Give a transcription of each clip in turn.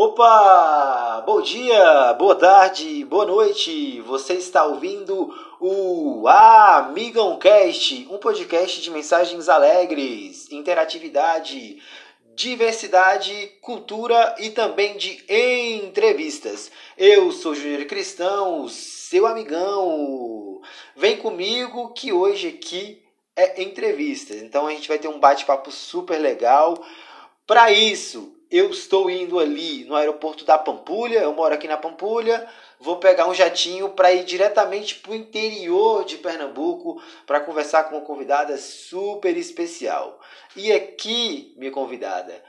Opa! Bom dia, boa tarde, boa noite. Você está ouvindo o Amigão Cast, um podcast de mensagens alegres, interatividade, diversidade, cultura e também de entrevistas. Eu sou Júnior Cristão, seu amigão. Vem comigo que hoje aqui é entrevista. Então a gente vai ter um bate-papo super legal. Para isso, eu estou indo ali no aeroporto da Pampulha, eu moro aqui na Pampulha, vou pegar um jatinho para ir diretamente para o interior de Pernambuco para conversar com uma convidada super especial. E aqui, minha convidada,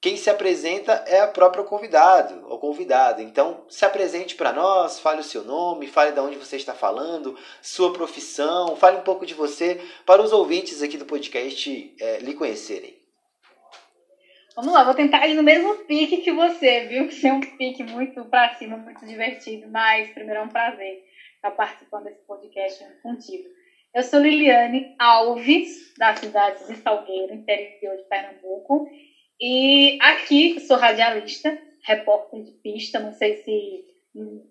quem se apresenta é a própria convidado ou convidada. Então, se apresente para nós, fale o seu nome, fale de onde você está falando, sua profissão, fale um pouco de você para os ouvintes aqui do podcast é, lhe conhecerem. Vamos lá, vou tentar ir no mesmo pique que você, viu? Que é um pique muito pra cima, muito divertido. Mas primeiro é um prazer estar participando desse podcast contigo. Eu sou Liliane Alves, da cidade de Salgueiro, interior de Pernambuco. E aqui sou radialista, repórter de pista. Não sei se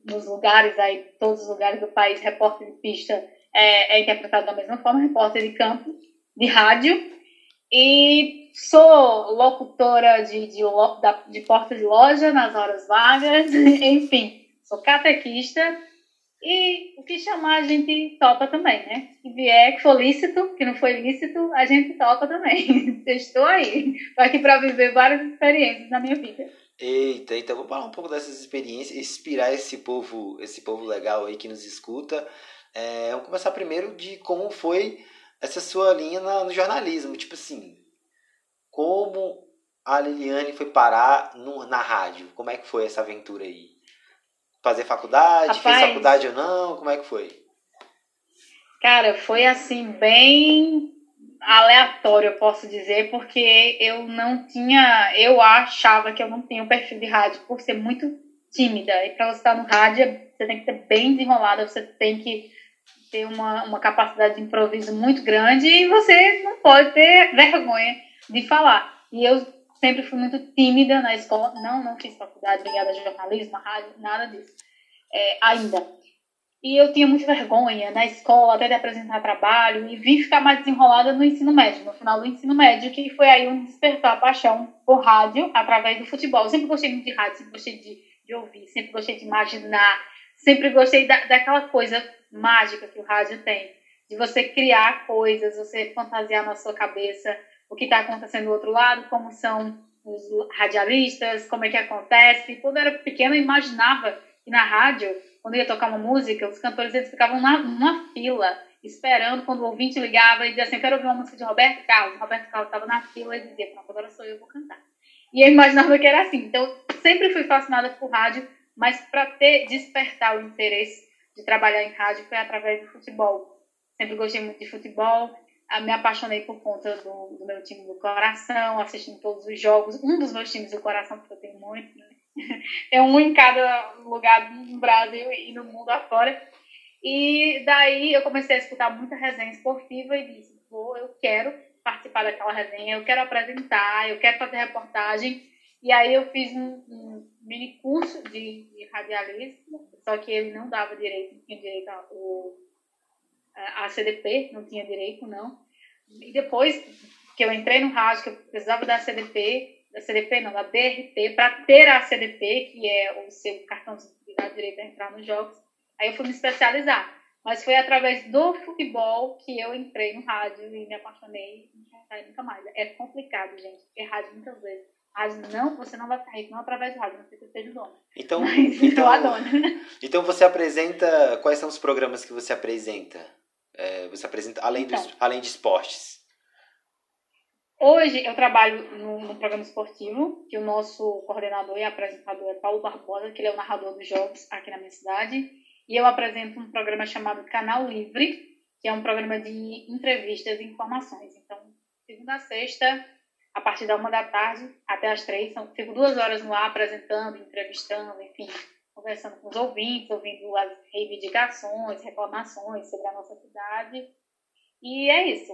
nos lugares aí, todos os lugares do país, repórter de pista é, é interpretado da mesma forma, repórter de campo, de rádio. E sou locutora de, de, de porta de loja nas horas vagas, enfim, sou catequista. E o que chamar a gente topa também, né? Se vier que for lícito, que não foi lícito, a gente topa também. Estou aí. Estou aqui para viver várias experiências na minha vida. Eita, então vou falar um pouco dessas experiências, inspirar esse povo, esse povo legal aí que nos escuta. É, vamos começar primeiro de como foi essa sua linha no jornalismo. Tipo assim, como a Liliane foi parar no, na rádio? Como é que foi essa aventura aí? Fazer faculdade? Rapaz, fez faculdade ou não? Como é que foi? Cara, foi assim, bem aleatório, eu posso dizer, porque eu não tinha. Eu achava que eu não tinha o perfil de rádio por ser muito tímida. E para você estar no rádio, você tem que ser bem desenrolada, você tem que ter uma, uma capacidade de improviso muito grande e você não pode ter vergonha de falar. E eu sempre fui muito tímida na escola, não, não fiz faculdade ligada a jornalismo, a rádio, nada disso, é, ainda. E eu tinha muita vergonha na escola, até de apresentar trabalho, e vim ficar mais desenrolada no ensino médio, no final do ensino médio, que foi aí onde despertou a paixão por rádio através do futebol. Eu sempre gostei muito de rádio, sempre gostei de, de ouvir, sempre gostei de imaginar, sempre gostei da, daquela coisa mágica que o rádio tem, de você criar coisas, você fantasiar na sua cabeça o que está acontecendo do outro lado, como são os radialistas, como é que acontece. Quando eu era pequena, eu imaginava que na rádio, quando ia tocar uma música, os cantores eles ficavam na, numa fila, esperando quando o ouvinte ligava e dizia assim, quero ouvir uma música de Roberto Carlos. Roberto Carlos estava na fila e dizia, pronto, agora sou eu, vou cantar. E eu imaginava que era assim. Então, sempre fui fascinada por rádio, mas para ter despertar o interesse de trabalhar em rádio foi através do futebol. Sempre gostei muito de futebol, me apaixonei por conta do, do, meu time do coração, assistindo todos os jogos. Um dos meus times do coração, porque eu tenho muito, né? É um em cada lugar no Brasil e no mundo afora. E daí eu comecei a escutar muita resenha esportiva e disse, vou, eu quero participar daquela resenha, eu quero apresentar, eu quero fazer reportagem. E aí eu fiz um, um mini curso de, de, radialismo, só que ele não dava direito, não tinha direito ao a CDP, não tinha direito, não. E depois que eu entrei no rádio, que eu precisava da CDP, da CDP não, da DRT, para ter a CDP, que é o seu cartão de direito a entrar nos jogos, aí eu fui me especializar. Mas foi através do futebol que eu entrei no rádio e me apaixonei e nunca mais. É complicado, gente, rádio muitas vezes. Rádio não, você não vai ficar rico, não através do rádio, não sei se você seja dono. Então, Mas, então, então você apresenta. Quais são os programas que você apresenta? é, você apresenta além, então, dos, além de esportes? Hoje eu trabalho no, no, programa esportivo, que o nosso coordenador e apresentador é Paulo Barbosa, que ele é o narrador dos jogos aqui na minha cidade. E eu apresento um programa chamado Canal Livre, que é um programa de entrevistas e informações. Então, segunda a sexta, a partir da uma da tarde até as três, são, fico duas horas no ar apresentando, entrevistando, enfim, conversando com os ouvintes, ouvindo as reivindicações, reclamações sobre a nossa cidade. E é isso.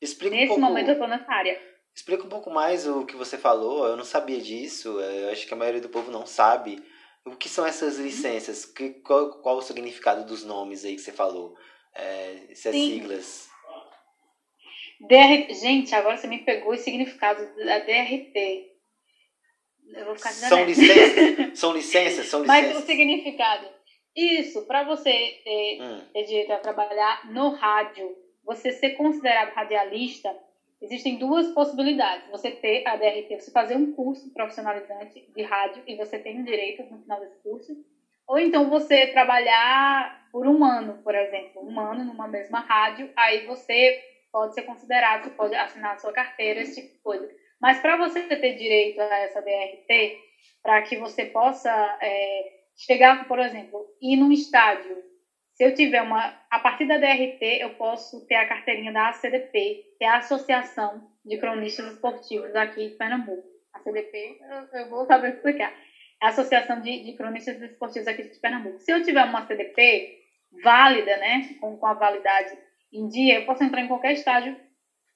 Explica Nesse um pouco, momento eu estou nessa área. Explica um pouco mais o que você falou, eu não sabia disso, é, eu acho que a maioria do povo não sabe. O que são essas licenças? Que, qual, qual o significado dos nomes aí que você falou? É, essas Sim. siglas. DR... Gente, agora você me pegou o significado da DRT. Eu vou ficar são licenças, são licenças, são licenças. Mas o significado. Isso, para você ter, hum. ter direito a trabalhar no rádio, você ser considerado radialista, existem duas possibilidades. Você ter a DRT, você fazer um curso profissionalizante de rádio e você tem o direito no final desse curso. Ou então você trabalhar por um ano, por exemplo, um ano numa mesma rádio, aí você pode ser considerado, você pode assinar a sua carteira, esse tipo de coisa. Mas para você ter direito a essa DRT, para que você possa é, chegar, por exemplo, ir num estádio, se eu tiver uma. A partir da DRT, eu posso ter a carteirinha da ACDP, que é a Associação de Cronistas Esportivos aqui de Pernambuco. A CDP, eu, eu vou saber explicar. É a Associação de, de Cronistas Esportivos aqui de Pernambuco. Se eu tiver uma CDP válida, né, com, com a validade em dia, eu posso entrar em qualquer estádio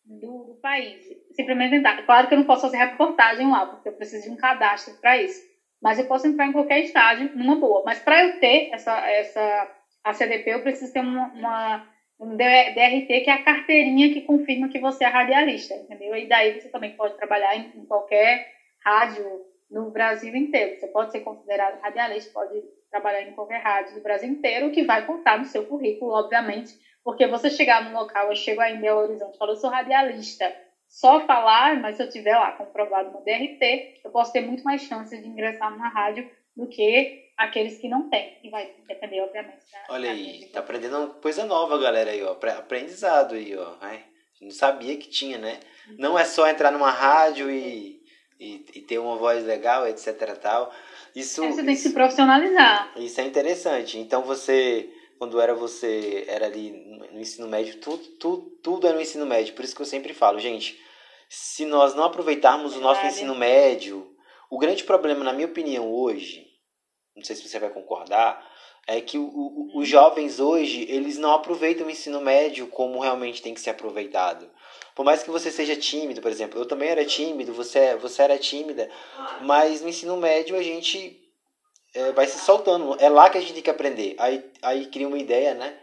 do, do país. Simplesmente entrar. Claro que eu não posso fazer reportagem lá, porque eu preciso de um cadastro para isso. Mas eu posso entrar em qualquer estádio numa boa. Mas para eu ter essa, essa a CDP, eu preciso ter uma, uma, um DRT, que é a carteirinha que confirma que você é radialista, entendeu? E daí você também pode trabalhar em, em qualquer rádio no Brasil inteiro. Você pode ser considerado radialista, pode trabalhar em qualquer rádio do Brasil inteiro, que vai contar no seu currículo, obviamente, porque você chegar no local, eu chego aí em Belo Horizonte, falo, eu sou radialista, só falar, mas se eu tiver lá comprovado no DRT, eu posso ter muito mais chances de ingressar numa rádio do que aqueles que não têm. E vai depender, obviamente. Da, Olha aí, tá aprendendo coisa nova, galera aí, ó. Aprendizado aí, ó. Ai, não sabia que tinha, né? Não é só entrar numa rádio e, e, e ter uma voz legal, etc tal. Isso, é, você tem que se profissionalizar. Isso é interessante. Então você quando era você era ali no ensino médio, tudo, tudo, tudo é no ensino médio. Por isso que eu sempre falo, gente, se nós não aproveitarmos o nosso ensino médio, o grande problema, na minha opinião, hoje, não sei se você vai concordar, é que o, o, os jovens hoje, eles não aproveitam o ensino médio como realmente tem que ser aproveitado. Por mais que você seja tímido, por exemplo, eu também era tímido, você, você era tímida, mas no ensino médio a gente é, vai se soltando. É lá que a gente tem que aprender. Aí, aí cria uma ideia, né?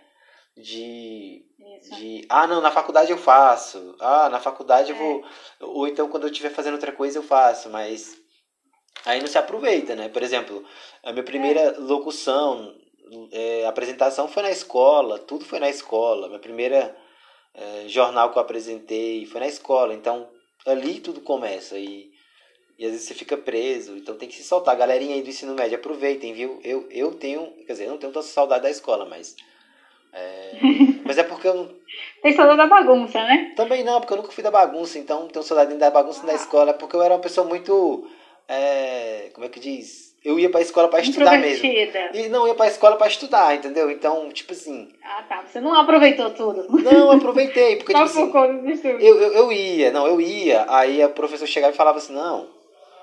De, de. Ah, não, na faculdade eu faço. Ah, na faculdade é. eu vou. Ou então quando eu estiver fazendo outra coisa eu faço, mas. Aí não se aproveita, né? Por exemplo, a minha primeira é. locução, é, apresentação foi na escola, tudo foi na escola. Minha primeira é, jornal que eu apresentei foi na escola. Então ali tudo começa. E e às vezes você fica preso, então tem que se soltar. Galerinha aí do ensino médio, aproveitem, viu? Eu, eu tenho, quer dizer, eu não tenho tanta saudade da escola, mas. É, mas é porque eu não. Tem saudade da bagunça, né? Também não, porque eu nunca fui da bagunça, então tenho saudade da bagunça ah. da escola, porque eu era uma pessoa muito. É, como é que diz? Eu ia pra escola para estudar mesmo. E não, ia pra escola para estudar, entendeu? Então, tipo assim. Ah, tá. Você não aproveitou tudo. Não, aproveitei. Porque, tipo assim, eu, eu, eu ia, não, eu ia. Aí a professora chegava e falava assim: não,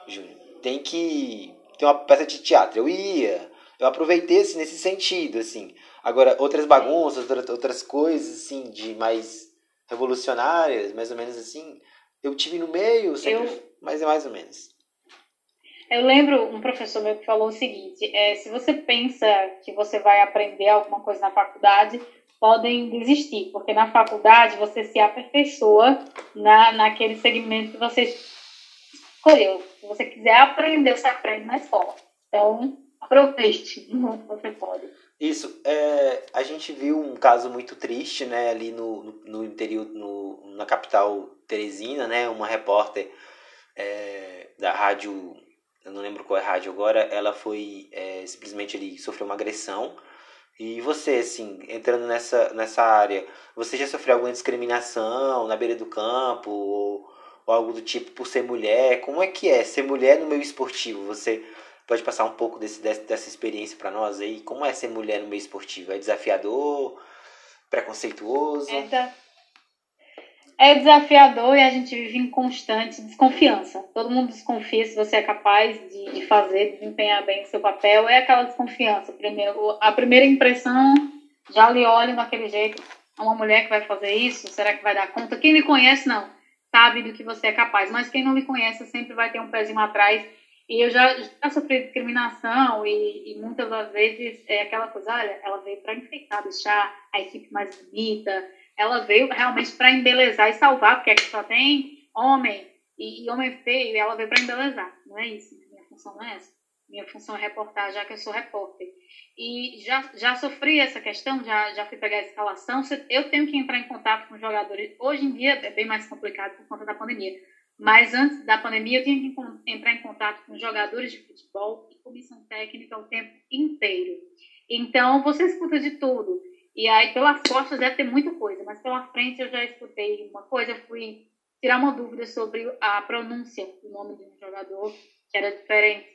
Júnior, tem que ter uma peça de teatro. Eu ia, eu aproveitei assim, nesse sentido, assim. Agora, outras bagunças, outras coisas, assim, de mais revolucionárias, mais ou menos assim, eu tive no meio, sempre, eu... mas é mais ou menos. Eu lembro um professor meu que falou o seguinte: é, se você pensa que você vai aprender alguma coisa na faculdade, podem desistir, porque na faculdade você se aperfeiçoa na, naquele segmento que você escolheu. Se você quiser aprender, você aprende na escola. Então, aproveite você pode. Isso, é, a gente viu um caso muito triste, né, ali no, no, interior, no, na capital Teresina, né, uma repórter é, da rádio, eu não lembro qual é a rádio agora, ela foi, é, simplesmente ele sofreu uma agressão, e você, assim, entrando nessa, nessa área, você já sofreu alguma discriminação na beira do campo, ou ou algo do tipo por ser mulher? Como é que é ser mulher no meio esportivo? Você pode passar um pouco desse, dessa experiência para nós aí? Como é ser mulher no meio esportivo? É desafiador? Preconceituoso? É, é desafiador e a gente vive em constante desconfiança. Todo mundo desconfia se você é capaz de, de fazer, desempenhar bem o seu papel. É aquela desconfiança. Primeiro, a primeira impressão já lhe olha daquele jeito. É uma mulher que vai fazer isso? Será que vai dar conta? Quem me conhece, não sabe do que você é capaz. Mas quem não me conhece sempre vai ter um pezinho atrás. E eu já, já sofri discriminação e, e, muitas das vezes é aquela coisa, olha, ela veio para enfeitar, deixar a equipe mais bonita, ela veio realmente para embelezar e salvar, porque aqui só tem homem e, e homem feio, e ela veio para embelezar. Não é isso, minha função não é essa. Minha função é reportar, já que eu sou repórter. E já, já sofri essa questão, já, já fui pegar a escalação. Eu tenho que entrar em contato com os jogadores. Hoje em dia é bem mais complicado por conta da pandemia. Mas antes da pandemia, eu tinha que entrar em contato com jogadores de futebol e comissão técnica o tempo inteiro. Então, você escuta de tudo. E aí, pelas costas, deve ter muita coisa, mas pela frente eu já escutei uma coisa. Eu fui tirar uma dúvida sobre a pronúncia do nome de um jogador, que era diferente.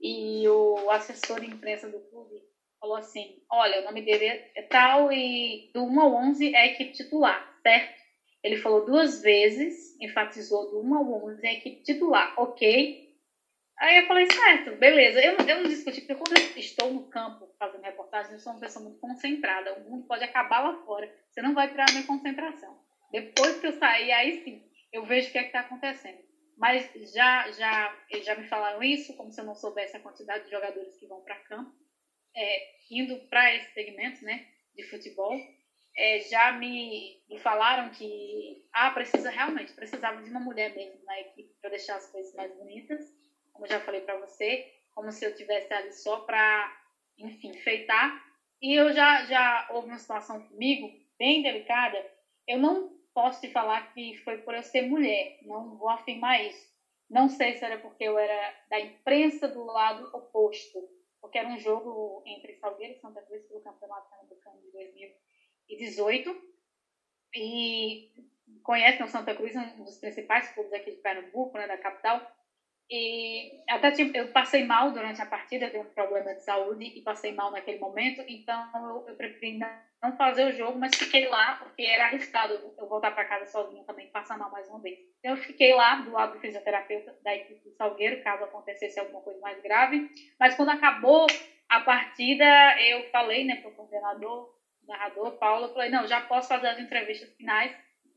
E o assessor de imprensa do clube falou assim: Olha, o nome dele é tal e do 1 ao 11 é a equipe titular, certo? Ele falou duas vezes, enfatizou do 1 ao 11 é a equipe titular, ok? Aí eu falei: Certo, beleza. Eu, eu não discuti, porque quando eu estou no campo fazendo reportagem, eu sou uma pessoa muito concentrada. O mundo pode acabar lá fora, você não vai tirar a minha concentração. Depois que eu sair, aí sim, eu vejo o que é está acontecendo. Mas já, já, já me falaram isso, como se eu não soubesse a quantidade de jogadores que vão para campo, é, indo para esse segmento né, de futebol. É, já me, me falaram que ah, precisa realmente, precisava de uma mulher mesmo na equipe para deixar as coisas mais bonitas, como eu já falei para você, como se eu tivesse ali só para, enfim, feitar. E eu já, já houve uma situação comigo bem delicada. Eu não posso te falar que foi por eu ser mulher, não vou afirmar isso. Não sei se era porque eu era da imprensa do lado oposto, porque era um jogo entre Salgueiro e Santa Cruz pelo Campeonato Pernambucano de 2018. E conhecem o Santa Cruz, um dos principais clubes aqui de Pernambuco, né, da capital. E até tipo, eu passei mal durante a partida, dei um problema de saúde e passei mal naquele momento, então eu, eu preferi não fazer o jogo, mas fiquei lá porque era arriscado eu voltar para casa sozinha também, passar mal mais uma vez. Eu fiquei lá do lado do fisioterapeuta da equipe do Salgueiro, caso acontecesse alguma coisa mais grave. Mas quando acabou a partida, eu falei né, para o coordenador, narrador, Paulo, eu falei, não, já posso fazer as entrevistas finais,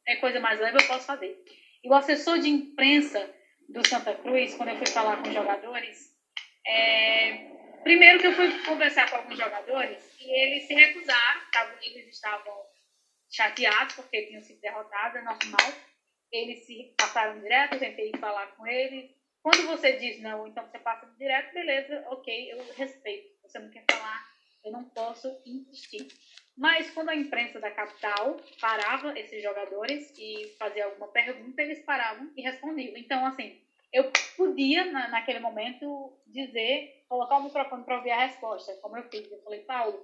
é coisa mais leve, eu posso fazer. E o assessor de imprensa do Santa Cruz, quando eu fui falar com os jogadores, é, primeiro que eu fui conversar com alguns jogadores e eles se recusaram, eles estavam chateados porque tinham sido derrotados, é normal. Eles se passaram direto, eu tentei falar com eles. Quando você diz não, então você passa direto, beleza, ok, eu respeito. Você não quer falar, eu não posso insistir. Mas quando a imprensa da capital parava esses jogadores e fazia alguma pergunta, eles paravam e respondiam. Então, assim, eu podia, na, naquele momento, dizer, colocar o microfone para ouvir a resposta, como eu fiz. Eu falei, Paulo,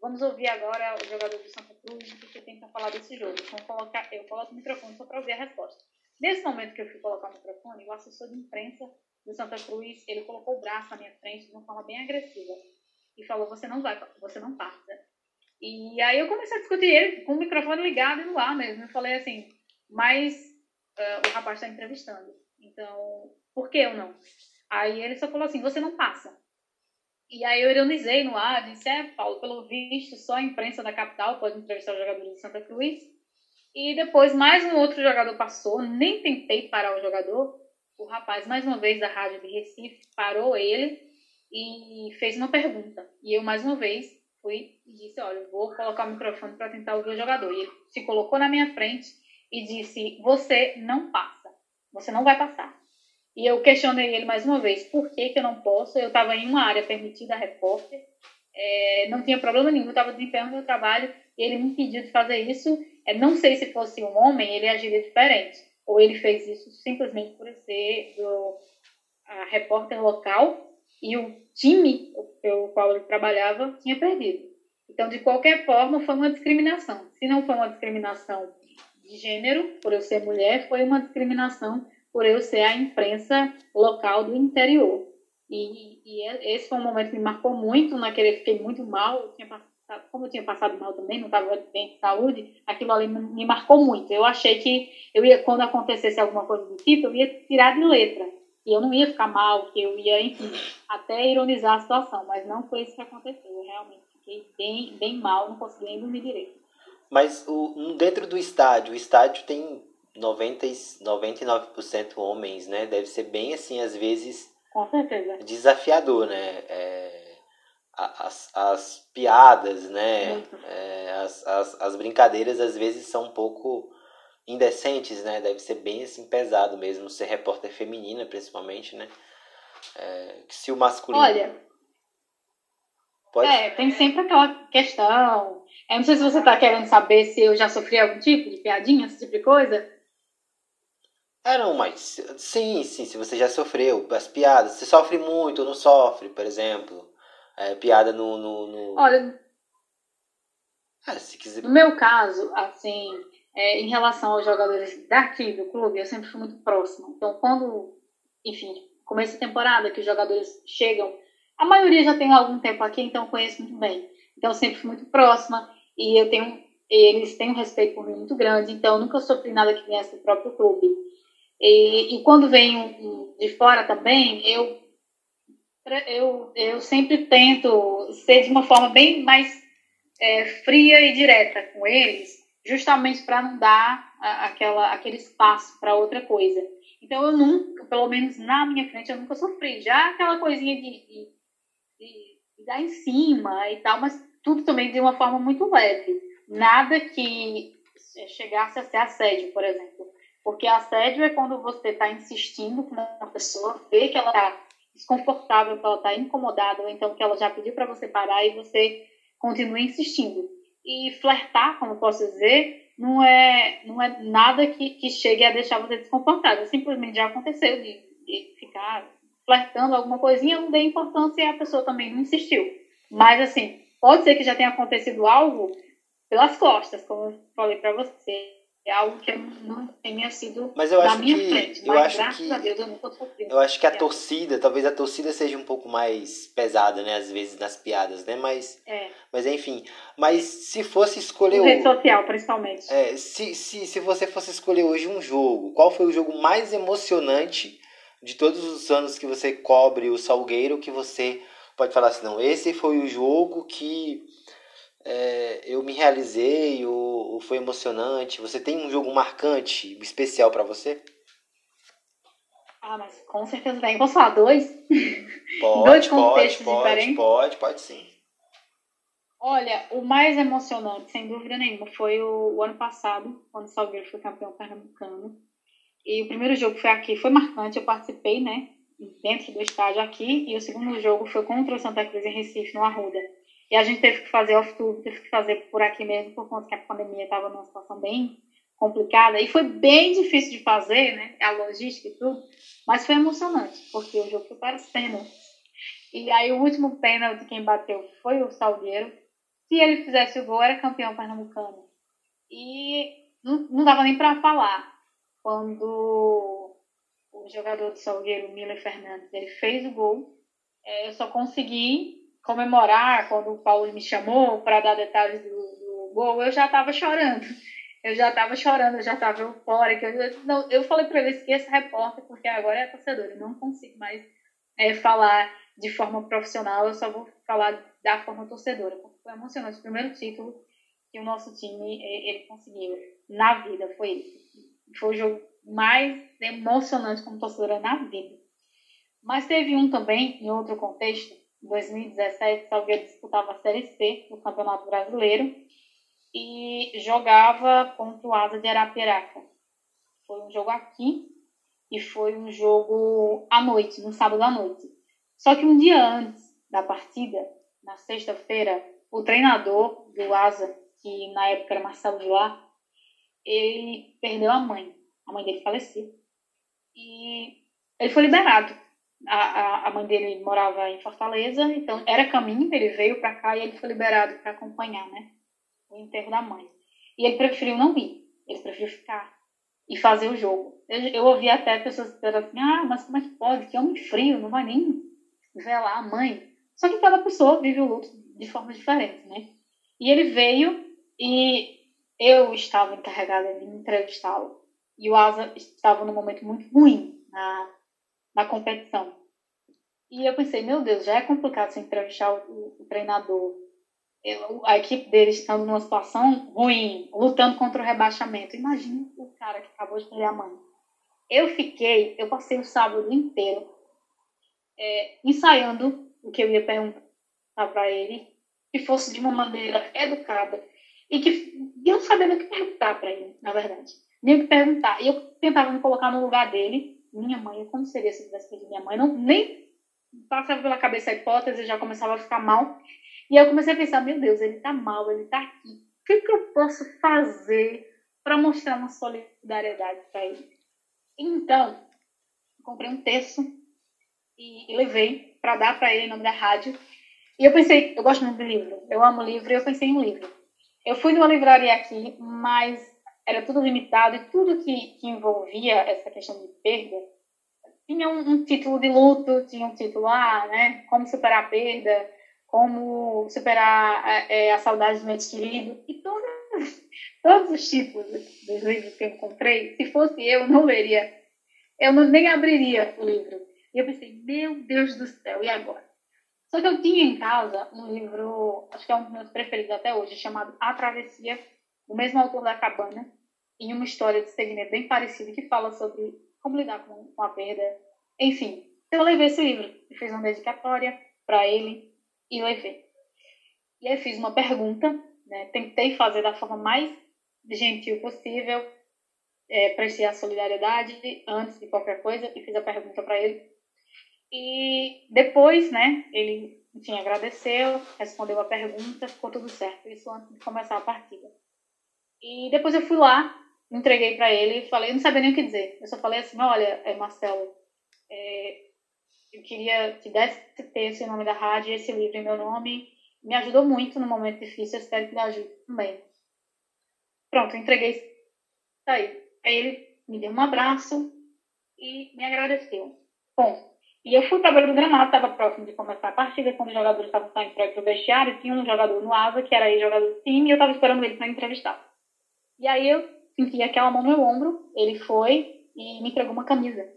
vamos ouvir agora o jogador do Santa Cruz, o que você tem para falar desse jogo. Então, eu coloco o microfone só para ouvir a resposta. Nesse momento que eu fui colocar o microfone, o assessor de imprensa do Santa Cruz, ele colocou o braço na minha frente de uma forma bem agressiva e falou, você não vai, você não passa. E aí eu comecei a discutir ele com o microfone ligado e no ar mesmo. Eu falei assim, mas uh, o rapaz está entrevistando. Então, por que eu não? Aí ele só falou assim, você não passa. E aí eu ironizei no ar, disse, é, Paulo, pelo visto, só a imprensa da capital pode entrevistar os jogadores de Santa Cruz. E depois mais um outro jogador passou, nem tentei parar o jogador. O rapaz, mais uma vez, da rádio de Recife, parou ele e fez uma pergunta. E eu, mais uma vez, fui e disse, olha, vou colocar o microfone para tentar ouvir o jogador. E ele se colocou na minha frente e disse, você não passa. Você não vai passar. E eu questionei ele mais uma vez, por que, que eu não posso? Eu estava em uma área permitida repórter, é, não tinha problema nenhum, estava desempenhando meu trabalho e ele me impediu de fazer isso. É, não sei se fosse um homem, ele agiria diferente. Ou ele fez isso simplesmente por ser do, a repórter local e o time pelo qual ele trabalhava tinha perdido. Então, de qualquer forma, foi uma discriminação. Se não foi uma discriminação de gênero, por eu ser mulher, foi uma discriminação por eu ser a imprensa local do interior. E, e esse foi um momento que me marcou muito, naquele fiquei muito mal, eu passado, como eu tinha passado mal também, não estava bem de saúde, aquilo ali me marcou muito. Eu achei que eu ia, quando acontecesse alguma coisa do tipo, eu ia tirar de letra. E eu não ia ficar mal, que eu ia, enfim, até ironizar a situação, mas não foi isso que aconteceu. Eu realmente fiquei bem, bem mal, não consegui nem dormir direito. Mas o, dentro do estádio, o estádio tem 90, 99% homens, né? Deve ser bem assim, às vezes. Com certeza. Desafiador, né? É, as, as piadas, né? É, as, as, as brincadeiras às vezes são um pouco indecentes, né? Deve ser bem assim pesado mesmo ser repórter feminina, principalmente, né? É, se o masculino. Olha. Pode? É, tem sempre aquela questão. Eu não sei se você está querendo saber se eu já sofri algum tipo de piadinha, esse tipo de coisa. É, não, mas sim, sim, se você já sofreu as piadas, você sofre muito ou não sofre, por exemplo. É, piada no, no, no... Olha. É, se quiser... No meu caso, assim, é, em relação aos jogadores daqui do clube, eu sempre fui muito próxima. Então, quando, enfim, começo da temporada, que os jogadores chegam, a maioria já tem algum tempo aqui, então conheço muito bem. Então, sempre fui muito próxima e eu tenho, eles têm um respeito por mim muito grande, então nunca sofri nada que viesse do próprio clube. E, e quando vem um, de fora também, eu, eu, eu sempre tento ser de uma forma bem mais é, fria e direta com eles, justamente para não dar aquela, aquele espaço para outra coisa. Então eu nunca, pelo menos na minha frente, eu nunca sofri. Já aquela coisinha de, de dar em cima e tal, mas tudo também de uma forma muito leve. Nada que chegasse a ser assédio, por exemplo. Porque assédio é quando você está insistindo com uma pessoa, vê que ela está desconfortável, que ela está incomodada, ou então que ela já pediu para você parar e você continua insistindo. E flertar, como posso dizer, não é, não é nada que, que chegue a deixar você desconfortável. Simplesmente já aconteceu de, de ficar flertando alguma coisinha, eu não dei importância e a pessoa também não insistiu. Mas, assim, pode ser que já tenha acontecido algo pelas costas, como eu falei para você é algo que não tenha sido mas eu acho minha que, frente. Eu mas acho graças que, a Deus eu nunca sofri. Eu acho que a torcida, talvez a torcida seja um pouco mais pesada, né? Às vezes nas piadas, né? Mas, é. mas enfim. Mas se fosse escolher. Rede social, principalmente. É, se, se, se você fosse escolher hoje um jogo, qual foi o jogo mais emocionante de todos os anos que você cobre o Salgueiro que você pode falar assim, não, esse foi o jogo que é, eu me realizei ou, ou, foi emocionante? Você tem um jogo marcante, especial para você? Ah, mas com certeza tem. Posso falar dois? Pode, dois contextos pode, diferentes? Pode, pode sim. Olha, o mais emocionante, sem dúvida nenhuma, foi o, o ano passado, quando o Salgueiro foi campeão pernambucano. E o primeiro jogo foi aqui, foi marcante, eu participei, né, dentro do estádio aqui, e o segundo jogo foi contra o Santa Cruz em Recife, no Arruda. E a gente teve que fazer off-tour, teve que fazer por aqui mesmo, por conta que a pandemia estava numa situação bem complicada. E foi bem difícil de fazer, né? A logística e tudo. Mas foi emocionante, porque o jogo foi para pênaltis. E aí o último pênalti quem bateu foi o Salgueiro. Se ele fizesse o gol, era campeão pernambucano. E não, não dava nem para falar. Quando o jogador do Salgueiro, Miller Fernandes, ele fez o gol, é, eu só consegui comemorar quando o Paulo me chamou para dar detalhes do, do, gol, eu já estava chorando. Eu já estava chorando, eu já estava eufórica. Eu, não, eu falei para ele, esqueça repórter, porque agora é torcedor. Eu não consigo mais é, falar de forma profissional, eu só vou falar da forma torcedora. Porque foi emocionante. O primeiro título que o nosso time ele conseguiu na vida foi esse. Foi o jogo mais emocionante como torcedora na vida. Mas teve um também, em outro contexto, em 2017, Salgueiro disputava a Série C do Campeonato Brasileiro e jogava contra o Asa de Arapiraca. Foi um jogo aqui e foi um jogo à noite, no sábado à noite. Só que um dia antes da partida, na sexta-feira, o treinador do Asa, que na época era Marcelo Vilar, ele perdeu a mãe. A mãe dele faleceu. E ele foi liberado a, a, mãe dele morava em Fortaleza, então era caminho, ele veio para cá e ele foi liberado para acompanhar, né? O enterro da mãe. E ele preferiu não ir, ele preferiu ficar e fazer o jogo. Eu, eu ouvi até pessoas dizendo assim: ah, mas como é que pode? Que homem frio, não vai nem velar a mãe. Só que cada pessoa vive o luto de forma diferente, né? E ele veio e eu estava encarregada de entrevistá-lo. E o Asa estava num momento muito ruim na na competição. E eu pensei, meu Deus, já é complicado você entrevistar o, o treinador a equipe dele estando numa situação ruim, lutando contra o rebaixamento. Imagina o cara que acabou de perder a mãe. Eu fiquei, eu passei o sábado inteiro é, ensaiando o que eu ia perguntar para ele, que fosse de uma maneira educada e que eu não sabia nem o que perguntar para ele, na verdade. Nem o que perguntar. E eu tentava me colocar no lugar dele. Minha mãe, como seria se eu tivesse perdido minha mãe? Não, nem passava pela cabeça a hipótese, já começava a ficar mal. E eu comecei a pensar, meu Deus, ele tá mal, ele tá aqui. O que, que eu posso fazer para mostrar uma solidariedade para ele? Então, comprei um texto e, e levei para dar para ele em nome da rádio. E eu pensei, eu gosto muito de livro, eu amo livro, e eu pensei em um livro. Eu fui numa livraria aqui, mas era tudo limitado e tudo que, que envolvia essa questão de perda tinha um, um, título de luto, tinha um título, ah, né, como superar a perda, como superar é, a saudade do ente querido, e todos, todos os títulos dos livros que eu encontrei, se fosse eu, não leria, eu não, nem abriria o livro. E eu pensei, meu Deus do céu, e agora? Só que eu tinha em casa um livro, acho que é um dos meus preferidos até hoje, chamado A Travessia, o mesmo autor da Cabana, e uma história de segredo bem parecida que fala sobre como lidar com, com a perda. Enfim, eu levei esse livro e fiz uma dedicatória para ele e levei. E aí fiz uma pergunta, né? tentei fazer da forma mais gentil possível, é, prestei a solidariedade antes de qualquer coisa e fiz a pergunta para ele. E depois, né, ele, enfim, agradeceu, respondeu a pergunta, ficou tudo certo. Isso antes de começar a partida. E depois eu fui lá, entreguei para ele e falei, eu não sabia nem o que dizer. Eu só falei assim, olha, é, Marcelo, é, eu queria que desse ter esse nome da rádio, esse livro em meu nome. Me ajudou muito no momento difícil, eu espero que me ajude também. Pronto, entreguei. Tá aí. Aí ele me deu um abraço e me agradeceu. Bom, e eu fui para beira do gramado, estava próximo de começar a partida, quando os jogadores estavam saindo para o vestiário, tinha um jogador no asa, que era aí jogador do time, e eu estava esperando ele para entrevistar. E aí eu senti aquela mão no meu ombro, ele foi e me entregou uma camisa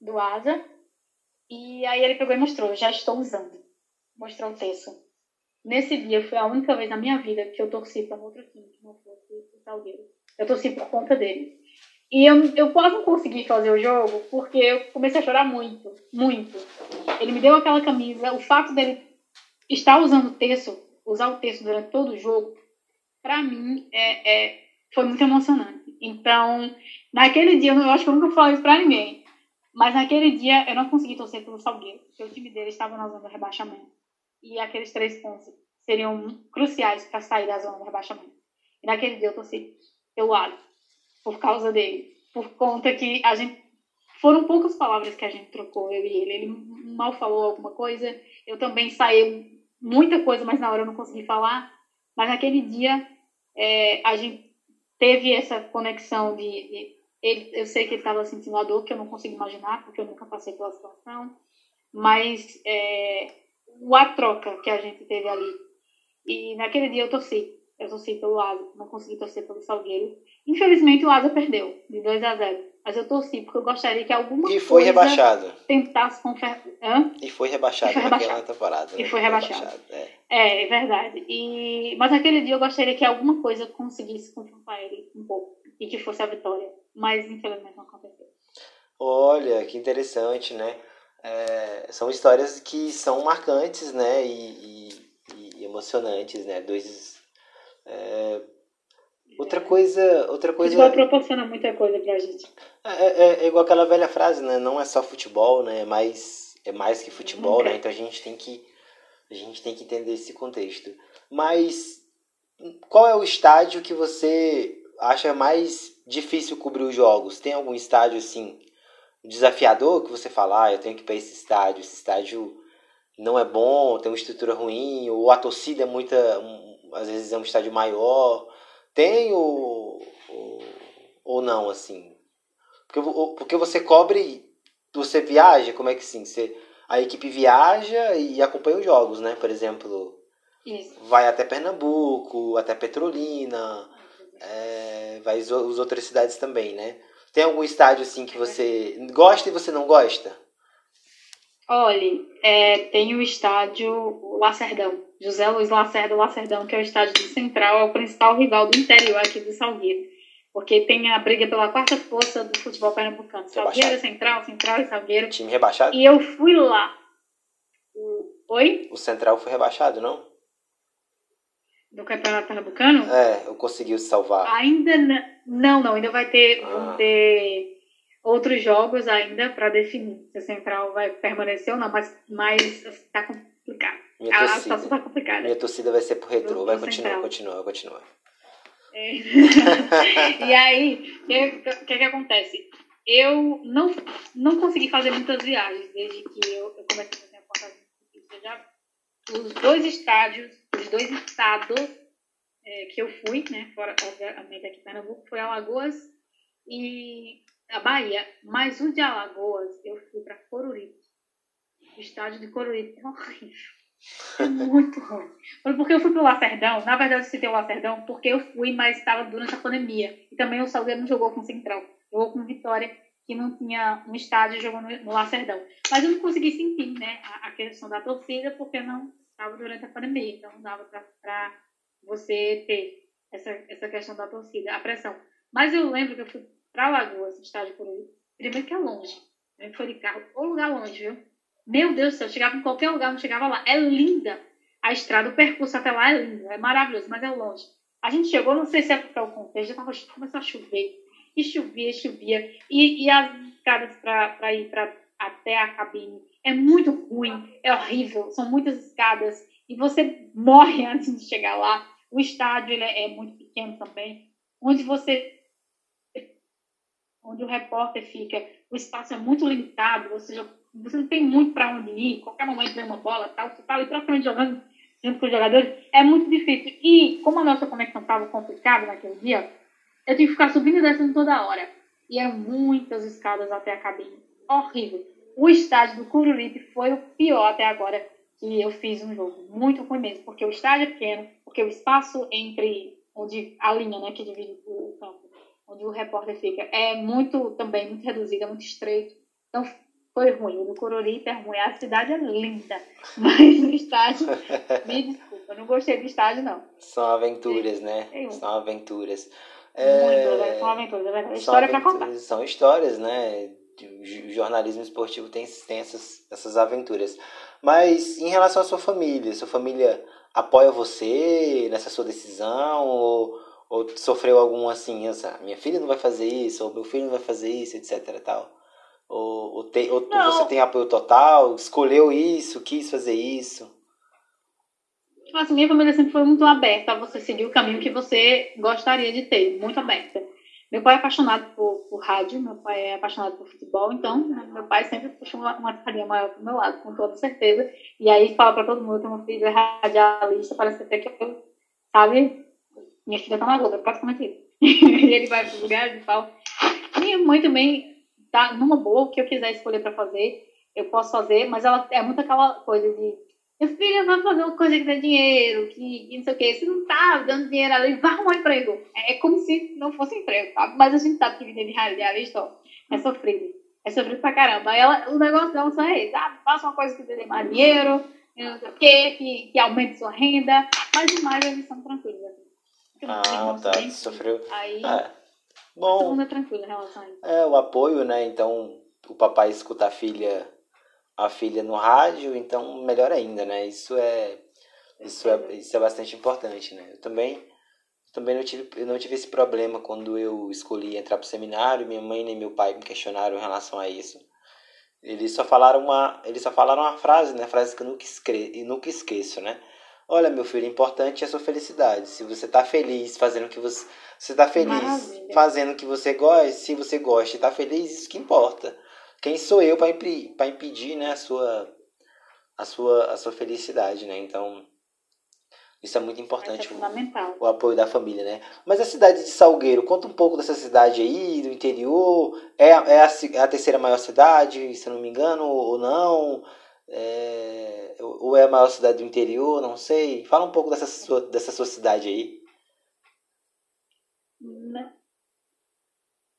do asa, e aí ele pegou e mostrou, já estou usando. Mostrou o texto. Nesse dia foi a única vez na minha vida que eu torci para um outro time que não fosse o Salgueiro. Eu torci por conta dele. E eu, eu quase não consegui fazer o jogo porque eu comecei a chorar muito, muito. Ele me deu aquela camisa, o fato dele estar usando o texto, usar o texto durante todo o jogo, para mim é, é, foi muito emocionante. Então, naquele dia, eu acho que eu nunca falei isso pra ninguém, mas naquele dia eu não consegui torcer pelo Salgueiro, porque o time dele estava na zona do rebaixamento. E aqueles três pontos seriam cruciais para sair da zona do rebaixamento. E naquele dia eu torci pelo Alisson por causa dele. Por conta que a gente. Foram poucas palavras que a gente trocou, eu e ele. Ele mal falou alguma coisa. Eu também saí muita coisa, mas na hora eu não consegui falar. Mas naquele dia é, a gente teve essa conexão de. de ele, eu sei que ele estava sentindo a dor, que eu não consigo imaginar, porque eu nunca passei pela situação. Mas é, a troca que a gente teve ali. E naquele dia eu torci. Eu torci pelo Asa, não consegui torcer pelo Salgueiro. Infelizmente o Asa perdeu, de 2 a 0 Mas eu torci, porque eu gostaria que alguma e foi coisa rebaixado. tentasse conferir. E foi rebaixado e foi naquela temporada. E né? foi rebaixado. rebaixado é. é. é, verdade. E... Mas naquele dia eu gostaria que alguma coisa conseguisse confrontar ele um pouco. E que fosse a vitória. Mas infelizmente não aconteceu. Olha, que interessante, né? É, são histórias que são marcantes, né? E, e, e emocionantes, né? Dois é, Outra coisa, outra coisa. Futebol proporciona muita coisa pra gente. É, é, é, igual aquela velha frase, né? Não é só futebol, né? É mais, é mais que futebol, né? Então a gente tem que a gente tem que entender esse contexto. Mas qual é o estádio que você acha mais difícil cobrir os jogos? Tem algum estádio assim desafiador que você fala, ah, eu tenho que ir para esse estádio, esse estádio não é bom, tem uma estrutura ruim, ou a torcida é muita, às vezes é um estádio maior tem ou, ou, ou não, assim? Porque, porque você cobre, você viaja, como é que sim? Você, a equipe viaja e acompanha os jogos, né? Por exemplo, Isso. vai até Pernambuco, até Petrolina, é, vai as outras cidades também, né? Tem algum estádio assim que você gosta e você não gosta? Olha, é, tem o estádio Lacerdão, José Luiz Lacerda Lacerdão, que é o estádio do Central, é o principal rival do interior aqui de Salgueiro. Porque tem a briga pela quarta força do futebol pernambucano. Salgueiro, Central, Central e Salgueiro. Time rebaixado? E eu fui lá. Oi? O Central foi rebaixado, não? Do Campeonato Pernambucano? É, eu consegui salvar. Ainda não, não, ainda vai ter, ah. vão ter outros jogos ainda para definir se a Central vai permanecer ou não, mas, mas tá complicado. Minha a, torcida, situação tá complicada. Minha torcida vai ser pro retrô, vai continuar, continua, continua. É. e aí, o que, que, que acontece? Eu não, não consegui fazer muitas viagens desde que eu, eu comecei a fazer a porta já Os dois estádios, os dois estados é, que eu fui, né, fora, obviamente aqui em Pernambuco, foi Alagoas e a Bahia. Mas o de Alagoas, eu fui para Coruripe. O estádio de Coruripe é horrível. É muito ruim. Porque eu fui pro Lacerdão, na verdade eu citei o Lacerdão porque eu fui, mas estava durante a pandemia. E também o Salgueiro não jogou com Central, jogou com Vitória, que não tinha um estádio jogando no Lacerdão. Mas eu não consegui sentir né, a, a questão da torcida porque não estava durante a pandemia, então não dava para você ter essa, essa questão da torcida, a pressão. Mas eu lembro que eu fui para Lagoas, estádio por aí, primeiro que é longe, né, foi de carro, ou lugar longe, viu? Meu Deus do céu, eu chegava em qualquer lugar, não chegava lá. É linda a estrada, o percurso até lá é lindo, é maravilhoso, mas é longe. A gente chegou, não sei se é porque o contexto, já tava, começou a chover. E chovia, chovia. E, e as escadas para ir pra, até a cabine é muito ruim, é horrível, são muitas escadas. E você morre antes de chegar lá. O estádio ele é, é muito pequeno também. Onde você onde o repórter fica, o espaço é muito limitado, ou seja, você não tem muito para onde ir, qualquer momento vem uma bola, tal, você está ali praticamente jogando junto com os jogadores, é muito difícil. E como a nossa conexão estava complicada naquele dia, eu tive que ficar subindo e descendo toda hora. E eram muitas escadas até a cabine. Horrível. O estádio do Cururipe foi o pior até agora que eu fiz no jogo. Muito ruim mesmo, porque o estádio é pequeno, porque o espaço entre onde a linha né, que divide o onde o repórter fica, é muito também muito reduzido, é muito estreito. Então foi ruim. O do Coruripe é ruim. A cidade é linda, mas no estádio, me desculpa, não gostei do estádio, não. São aventuras, né? São aventuras. É... são aventuras, é verdade. História para contar. São histórias, né? O jornalismo esportivo tem, tem essas, essas aventuras. Mas em relação à sua família, sua família apoia você nessa sua decisão? Ou, ou sofreu algum assim, essa, minha filha não vai fazer isso, ou meu filho não vai fazer isso, etc. Tal? Ou, ou, tem, ou você tem apoio total? Escolheu isso? Quis fazer isso? Assim, minha família sempre foi muito aberta a você seguir o caminho que você gostaria de ter, muito aberta. Meu pai é apaixonado por, por rádio, meu pai é apaixonado por futebol, então né, meu pai sempre puxou uma, uma carinha maior pro meu lado, com toda certeza. E aí fala para todo mundo que meu filho é radialista, parece até que eu, sabe, minha filha tá na Globo, é praticamente isso. e ele vai pro lugar e fala. Minha mãe também tá numa boa, o que eu quiser escolher para fazer, eu posso fazer, mas ela é muito aquela coisa de minha filha vai fazer uma coisa que dá dinheiro, que, não sei o que, se não tá dando dinheiro ali, vai arrumar um emprego. É, é como se não fosse emprego, sabe? Mas a gente sabe que vida de radialista é sofrido. É sofrido pra caramba. Ela, o negócio dela só é esse, ah, faça uma coisa que dê mais dinheiro, não sei o que, que, que aumente sua renda, mas demais eles são tranquilos. Assim. Ah, tá, sofreu. Aí, é. Bom, todo mundo é tranquilo em relação a isso. É, o apoio, né? Então, o papai escuta a filha, a filha no rádio, então melhor ainda, né? Isso é, isso é, isso é bastante importante, né? Eu também, também não tive, eu não tive esse problema quando eu escolhi entrar pro seminário. Minha mãe nem meu pai me questionaram em relação a isso. Eles só falaram uma, eles só falaram uma frase, né? Frase que eu nunca, esque, nunca esqueço, né? Olha, meu filho, o importante é a sua felicidade. Se você está feliz fazendo o que você você está feliz Maravilha. fazendo o que você gosta, se você gosta e está feliz, isso que importa. Quem sou eu para impedir, impedir né, a, sua, a, sua, a sua felicidade, né? Então, isso é muito importante. É fundamental. O, o, apoio da família, né? Mas a cidade de Salgueiro, conta um pouco dessa cidade aí, do interior. É, é, a, é a terceira maior cidade, se eu não me engano, ou não? É, ou é a maior cidade do interior, não sei. Fala um pouco dessa sua, dessa sua cidade aí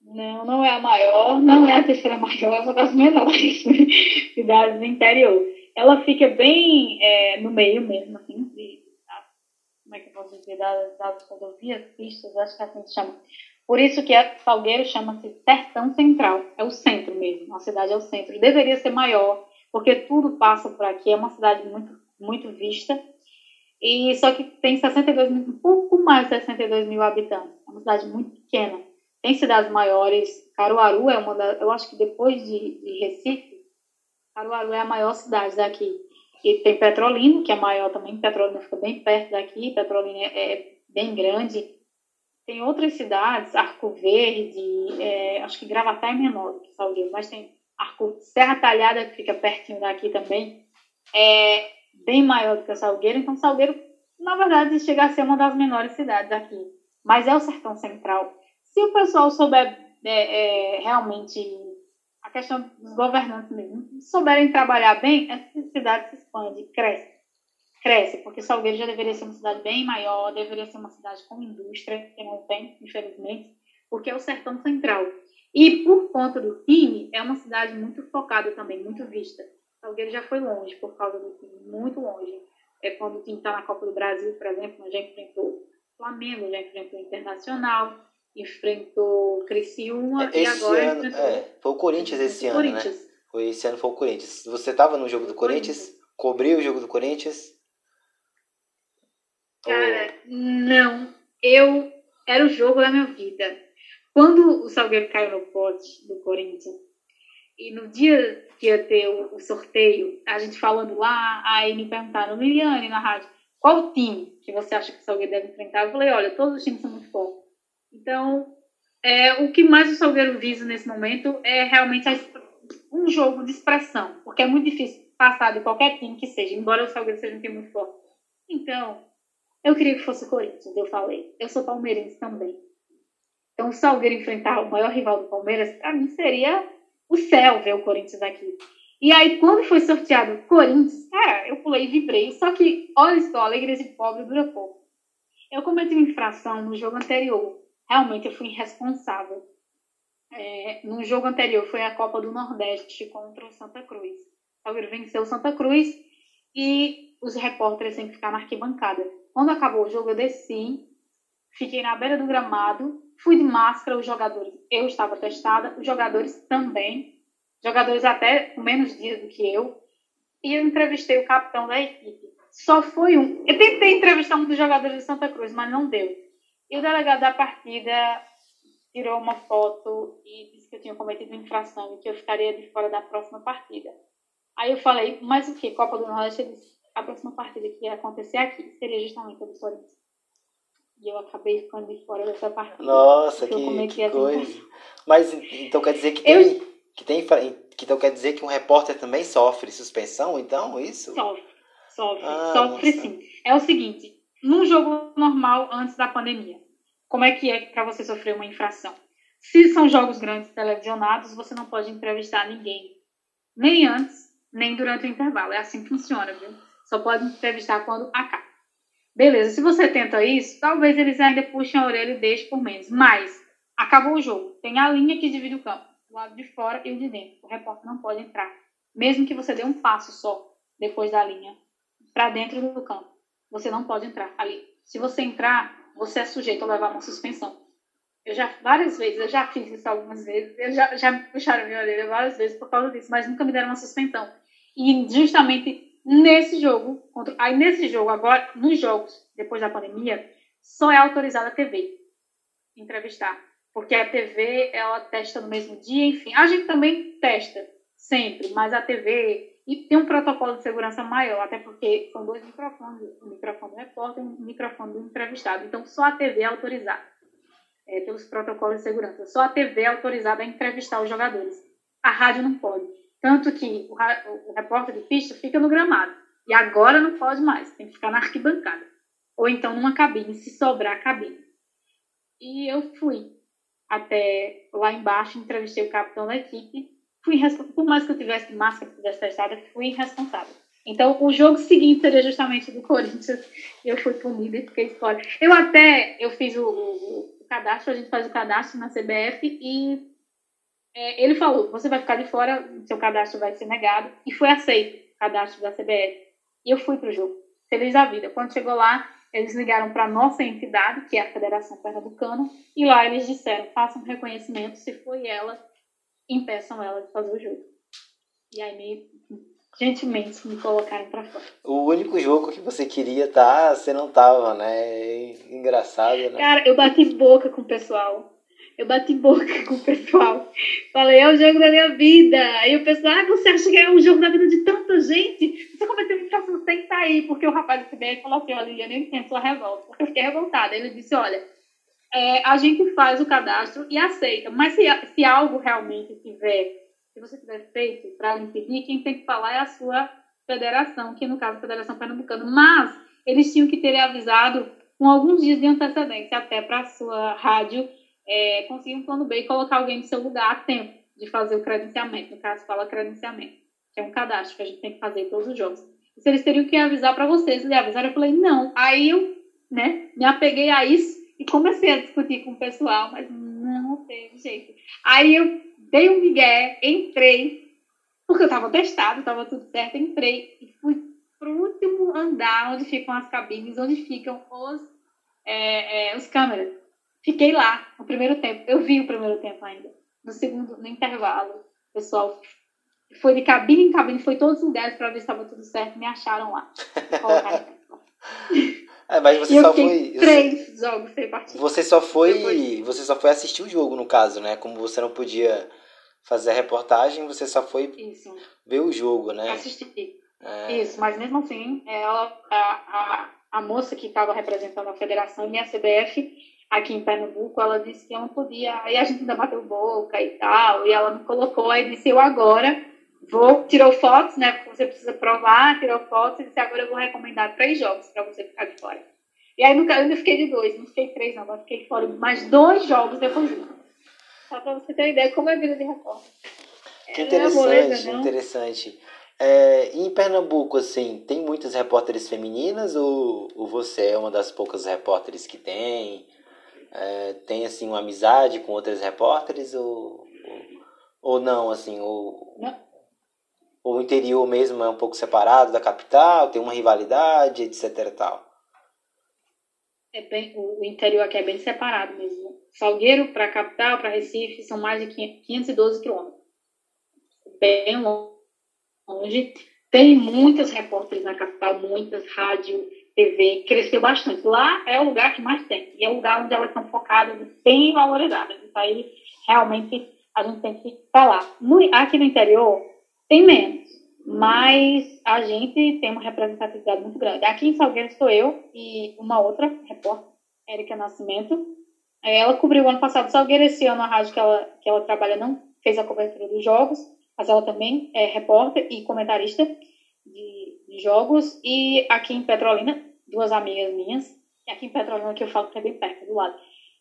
Não, não é a maior, não é a terceira maior, é uma das menores cidades do interior. Ela fica bem é, no meio mesmo, assim, de, como é que eu posso dizer, das, das rodovias, pistas, acho que é assim se chama. Por isso que a Salgueiro chama-se Sertão Central, é o centro mesmo, a cidade é o centro. Deveria ser maior, porque tudo passa por aqui, é uma cidade muito, muito vista, e só que tem 62 mil, um pouco mais de 62 mil habitantes, é uma cidade muito pequena. Tem cidades maiores, Caruaru é uma das, eu acho que depois de, de Recife, Caruaru é a maior cidade daqui. E tem Petrolina, que é maior também, Petrolina fica bem perto daqui, Petrolina é, é bem grande, tem outras cidades, Arco Verde, é, acho que Gravatá é menor do que Salgueiro, mas tem Arco, Serra Talhada, que fica pertinho daqui também, é bem maior do que Salgueiro. Então, Salgueiro, na verdade, chega a ser uma das menores cidades aqui. Mas é o sertão central. Se o pessoal souber é, é, realmente a questão dos governantes mesmo, souberem trabalhar bem, essa cidade se expande, cresce cresce, porque Salgueiro já deveria ser uma cidade bem maior, deveria ser uma cidade com indústria, que não tem, infelizmente, porque é o sertão central. E por conta do time, é uma cidade muito focada também, muito vista. Salgueiro já foi longe por causa do time, muito longe. É quando o time está na Copa do Brasil, por exemplo, já enfrentou Flamengo, já enfrentou Internacional, enfrentou Criciúma esse e agora ano, enfrentou... É, foi o Corinthians esse ano, Corinthians. né? Foi, esse ano foi o Corinthians. Você estava no jogo do Corinthians? Cobriu o jogo do Corinthians? Cara, não. Eu. Era o jogo da minha vida. Quando o Salgueiro caiu no pote do Corinthians, e no dia que ia ter o, sorteio, a gente falando lá, aí me perguntaram, Liliane, na rádio, qual time que você acha que o Salgueiro deve enfrentar? Eu falei, olha, todos os times são muito fortes. Então, é, o que mais o Salgueiro visa nesse momento é realmente a, um jogo de expressão, porque é muito difícil passar de qualquer time que seja, embora o Salgueiro seja um time muito forte. Então, eu queria que fosse o Corinthians, eu falei. Eu sou palmeirense também. Então, o Salgueiro enfrentar o maior rival do Palmeiras, para mim seria o céu ver o Corinthians aqui. E aí, quando foi sorteado o Corinthians, cara, eu pulei e vibrei. Só que, olha só, alegria de pobre dura pouco. Eu cometi uma infração no jogo anterior. Realmente, eu fui irresponsável. É, no jogo anterior foi a Copa do Nordeste contra o Santa Cruz. O Salgueiro venceu o Santa Cruz e os repórteres têm que ficar na arquibancada. Quando acabou o jogo, eu desci, fiquei na beira do gramado, fui de máscara, os jogadores, eu estava testada, os jogadores também, jogadores até com menos dias do que eu, e eu entrevistei o capitão da equipe. Só foi um. Eu tentei entrevistar um dos jogadores de Santa Cruz, mas não deu. E o delegado da partida tirou uma foto e disse que eu tinha cometido infração e que eu ficaria de fora da próxima partida. Aí eu falei, mas o que? Copa do Nordeste? Ele disse, a próxima partida que ia acontecer aqui seria justamente a do Corinthians. E eu acabei ficando de fora dessa partida. Nossa, que, que coisa. Mas então quer dizer que tem, eu... que tem. Que então quer dizer que um repórter também sofre suspensão, então, isso? Sofre, sofre, ah, sofre nossa. sim. É o seguinte, num jogo normal antes da pandemia, como é que é para você sofrer uma infração? Se são jogos grandes televisionados, você não pode entrevistar ninguém. Nem antes, nem durante o intervalo. É assim que funciona, viu? Só pode entrevistar quando acaba. Beleza, se você tenta isso, talvez eles ainda puxem a orelha e deixem por menos. Mas, acabou o jogo. Tem a linha que divide o campo. O lado de fora e o de dentro. O repórter não pode entrar. Mesmo que você dê um passo só depois da linha para dentro do campo. Você não pode entrar ali. Se você entrar, você é sujeito a levar uma suspensão. Eu já, várias vezes, eu já fiz isso algumas vezes, eu já, já me puxaram minha orelha várias vezes por causa disso, mas nunca me deram uma suspensão. E justamente nesse jogo, contra, aí nesse jogo agora, nos jogos depois da pandemia, só é autorizada a TV entrevistar, porque a TV ela testa no mesmo dia, enfim, a gente também testa sempre, mas a TV e tem um protocolo de segurança maior, até porque são dois microfones, o microfone do repórter e o microfone do entrevistado, então só a TV é autorizada é, pelos protocolos de segurança, só a TV é autorizada a entrevistar os jogadores, a rádio não pode. Tanto que o, o repórter de pista fica no gramado. E agora não pode mais, tem que ficar na arquibancada. Ou então numa cabine, se sobrar cabine. E eu fui até lá embaixo, entrevistei o capitão da equipe. Fui por mais que eu tivesse máscara, que tivesse testada, fui irresponsável. Então, o jogo seguinte seria justamente do Corinthians. Eu fui punida e fiquei fora. Eu até, eu fiz o, o, cadastro, a gente faz o cadastro na CBF e é, ele falou, você vai ficar de fora, seu cadastro vai ser negado, e foi aceito o cadastro da CBF. E eu fui para o jogo, feliz da vida. Quando chegou lá, eles ligaram para a nossa entidade, que é a Federação Pernambucana, e lá eles disseram, façam um reconhecimento, se foi ela, impeçam ela de fazer o jogo. E aí me gentilmente me colocaram para fora. O único jogo que você queria tá, você não tava, né? Engraçado, né? Cara, eu bati boca com o pessoal. Eu bati boca com o pessoal. Falei, é o jogo da minha vida. Aí o pessoal, ah, você acha que é o jogo da vida de tanta gente? Você cometeu uma infração, que sair. Porque o rapaz do CBR falou assim, olha, eu nem entendo sua revolta. Porque eu fiquei revoltada. Ele disse, olha, é, a gente faz o cadastro e aceita. Mas se, se algo realmente tiver, se você tiver feito para impedir, quem tem que falar é a sua federação, que no caso é a Federação Pernambucana. Mas eles tinham que ter avisado com alguns dias de antecedência até para a sua rádio é, conseguir um plano B e colocar alguém no seu lugar a tempo de fazer o credenciamento. No caso, fala credenciamento, que é um cadastro que a gente tem que fazer em todos os jogos. E se eles teriam que avisar para vocês, eles avisaram, eu falei, não. Aí eu né, me apeguei a isso e comecei a discutir com o pessoal, mas não teve jeito. Aí eu dei um migué, entrei, porque eu estava testado, estava tudo certo, entrei e fui pro último andar onde ficam as cabines, onde ficam os, é, é, os câmeras. Fiquei lá no primeiro tempo. Eu vi o primeiro tempo ainda. No segundo, no intervalo, o pessoal foi de cabine em cabine, foi todos os lugares para ver se estava tudo certo. Me acharam lá. é, mas você só foi. Três jogos sem partida. Você só foi. Depois. Você só foi assistir o jogo, no caso, né? Como você não podia fazer a reportagem, você só foi Isso. ver o jogo, né? Assistir. É... Isso, mas mesmo assim, ela, a, a, a moça que estava representando a federação e a CBF aqui em Pernambuco, ela disse que eu não podia. Aí a gente ainda bateu boca e tal, e ela me colocou, aí disse: Eu agora vou. Tirou fotos, né? Porque você precisa provar, tirou fotos, e disse: Agora eu vou recomendar três jogos para você ficar de fora. E aí nunca, eu ainda fiquei de dois, não fiquei três, não, mas fiquei fora mais dois jogos depois disso. Só para você ter uma ideia como é a vida de repórter. Que interessante, moleza, interessante. É, em Pernambuco, assim, tem muitas repórteres femininas ou, ou você é uma das poucas repórteres que tem? É, tem assim uma amizade com outras repórteres ou, ou, ou não assim ou, não. ou o interior mesmo é um pouco separado da capital tem uma rivalidade etc tal? É bem o interior aqui é bem separado mesmo Salgueiro para a capital para Recife são mais de 512 quilômetros. Bem longe. Tem muitas repórteres na capital muitas rádio TV cresceu bastante. Lá é o lugar que mais tem. E é o lugar onde elas são focadas e bem valorizadas. Isso aí, realmente, a gente tem que falar. No, aqui no interior, tem menos. Mas a gente tem uma representatividade muito grande. Aqui em Salgueiro estou eu e uma outra repórter, Érica Nascimento. Ela cobriu o ano passado Salgueiro. Esse ano a rádio que ela, que ela trabalha não fez a cobertura dos jogos. Mas ela também é repórter e comentarista de jogos. E aqui em Petrolina, duas amigas minhas, aqui em Petrolina que eu falo que é bem perto, do lado,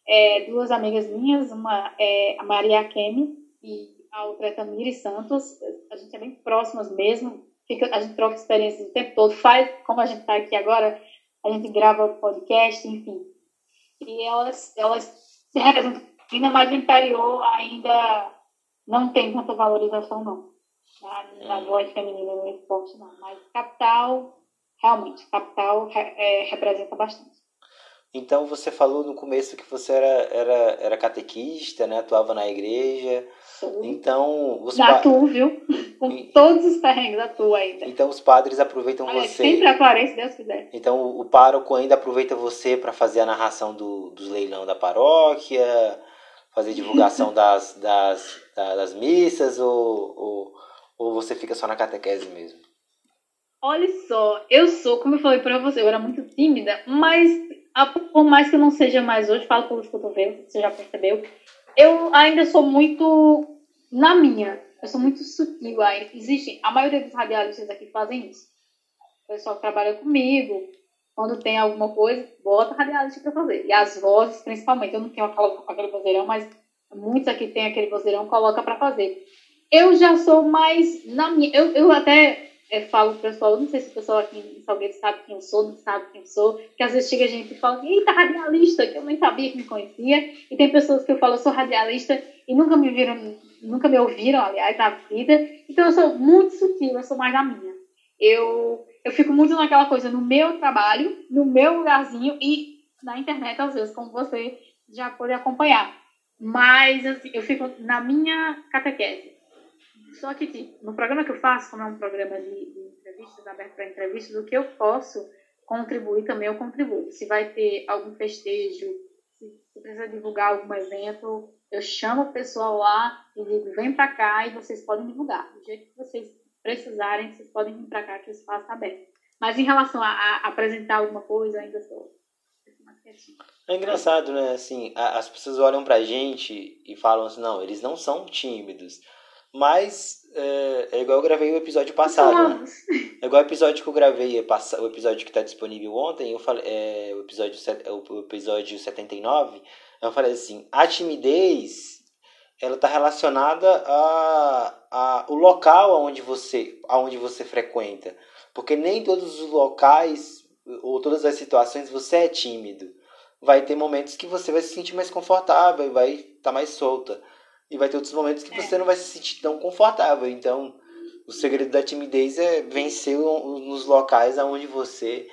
é, duas amigas minhas, uma é a Maria Kemi e a outra é Tamiri Santos. A gente é bem próximas mesmo, fica, a gente troca experiências o tempo todo, faz como a gente está aqui agora, a gente grava podcast, enfim. E elas, elas se representam, ainda mais no interior, ainda não tem tanta valorização, não na, na voz feminina no esporte, não. Mas capital, realmente, capital é, representa bastante. Então você falou no começo que você era, era, era catequista, né? Atuava na igreja. Sou. Então. Os atuo, viu? Com e... todos os perrengues atuo ainda. Então os padres aproveitam Olha, você. Sempre aparece, se Deus quiser. Então o pároco ainda aproveita você para fazer a narração do, dos leilão da paróquia, fazer divulgação das, das, das missas ou, ou ou você fica só na catequese mesmo? Olha só, eu sou, como eu falei para você, eu era muito tímida, mas por mais que eu não seja mais hoje, falo pelos cotovelos, você já percebeu, eu ainda sou muito na minha. Eu sou muito sutil ainda. Existe, a maioria dos radialistas aqui fazem isso. O pessoal que trabalha comigo, quando tem alguma coisa, bota radialista para fazer. E as vozes, principalmente, eu não tenho aquela, aquele vozeirão, mas muitos aqui têm aquele vozeirão, coloca para fazer. Eu já sou mais na minha. Eu, eu até eu falo pro pessoal, não sei se o pessoal aqui em Salgueiro sabe quem eu sou, não sabe quem eu sou, que às vezes chega gente e fala, eita, radialista, que eu nem sabia que me conhecia, e tem pessoas que eu falo, eu sou radialista, e nunca me viram, nunca me ouviram, aliás, na vida, então eu sou muito sutil, eu sou mais da minha. Eu, eu fico muito naquela coisa, no meu trabalho, no meu lugarzinho, e na internet, às vezes, como você já pode acompanhar. Mas, assim, eu fico na minha catequese. Só que, tipo, no programa que eu faço, como é um programa de, de entrevistas, aberto para entrevistas, o que eu posso contribuir também eu contribuo. Se vai ter algum festejo, se, precisa divulgar algum evento, eu chamo o pessoal lá e digo, vem para cá e vocês podem divulgar. Do jeito que vocês precisarem, vocês podem vir para cá que o espaço está aberto. Mas em relação a, a apresentar alguma coisa, ainda sou é engraçado, né? Assim, as pessoas olham pra gente e falam assim, não, eles não são tímidos. Mas é, é igual eu gravei o episódio passado. Né? É igual o episódio que eu gravei, o episódio que está disponível ontem, eu falei, é, o, episódio, o episódio 79, eu falei assim, a timidez ela está relacionada a, a o local aonde você, aonde você frequenta. Porque nem todos os locais ou todas as situações você é tímido. Vai ter momentos que você vai se sentir mais confortável e vai estar tá mais solta. E vai ter outros momentos que é. você não vai se sentir tão confortável. Então, o segredo da timidez é vencer nos locais onde você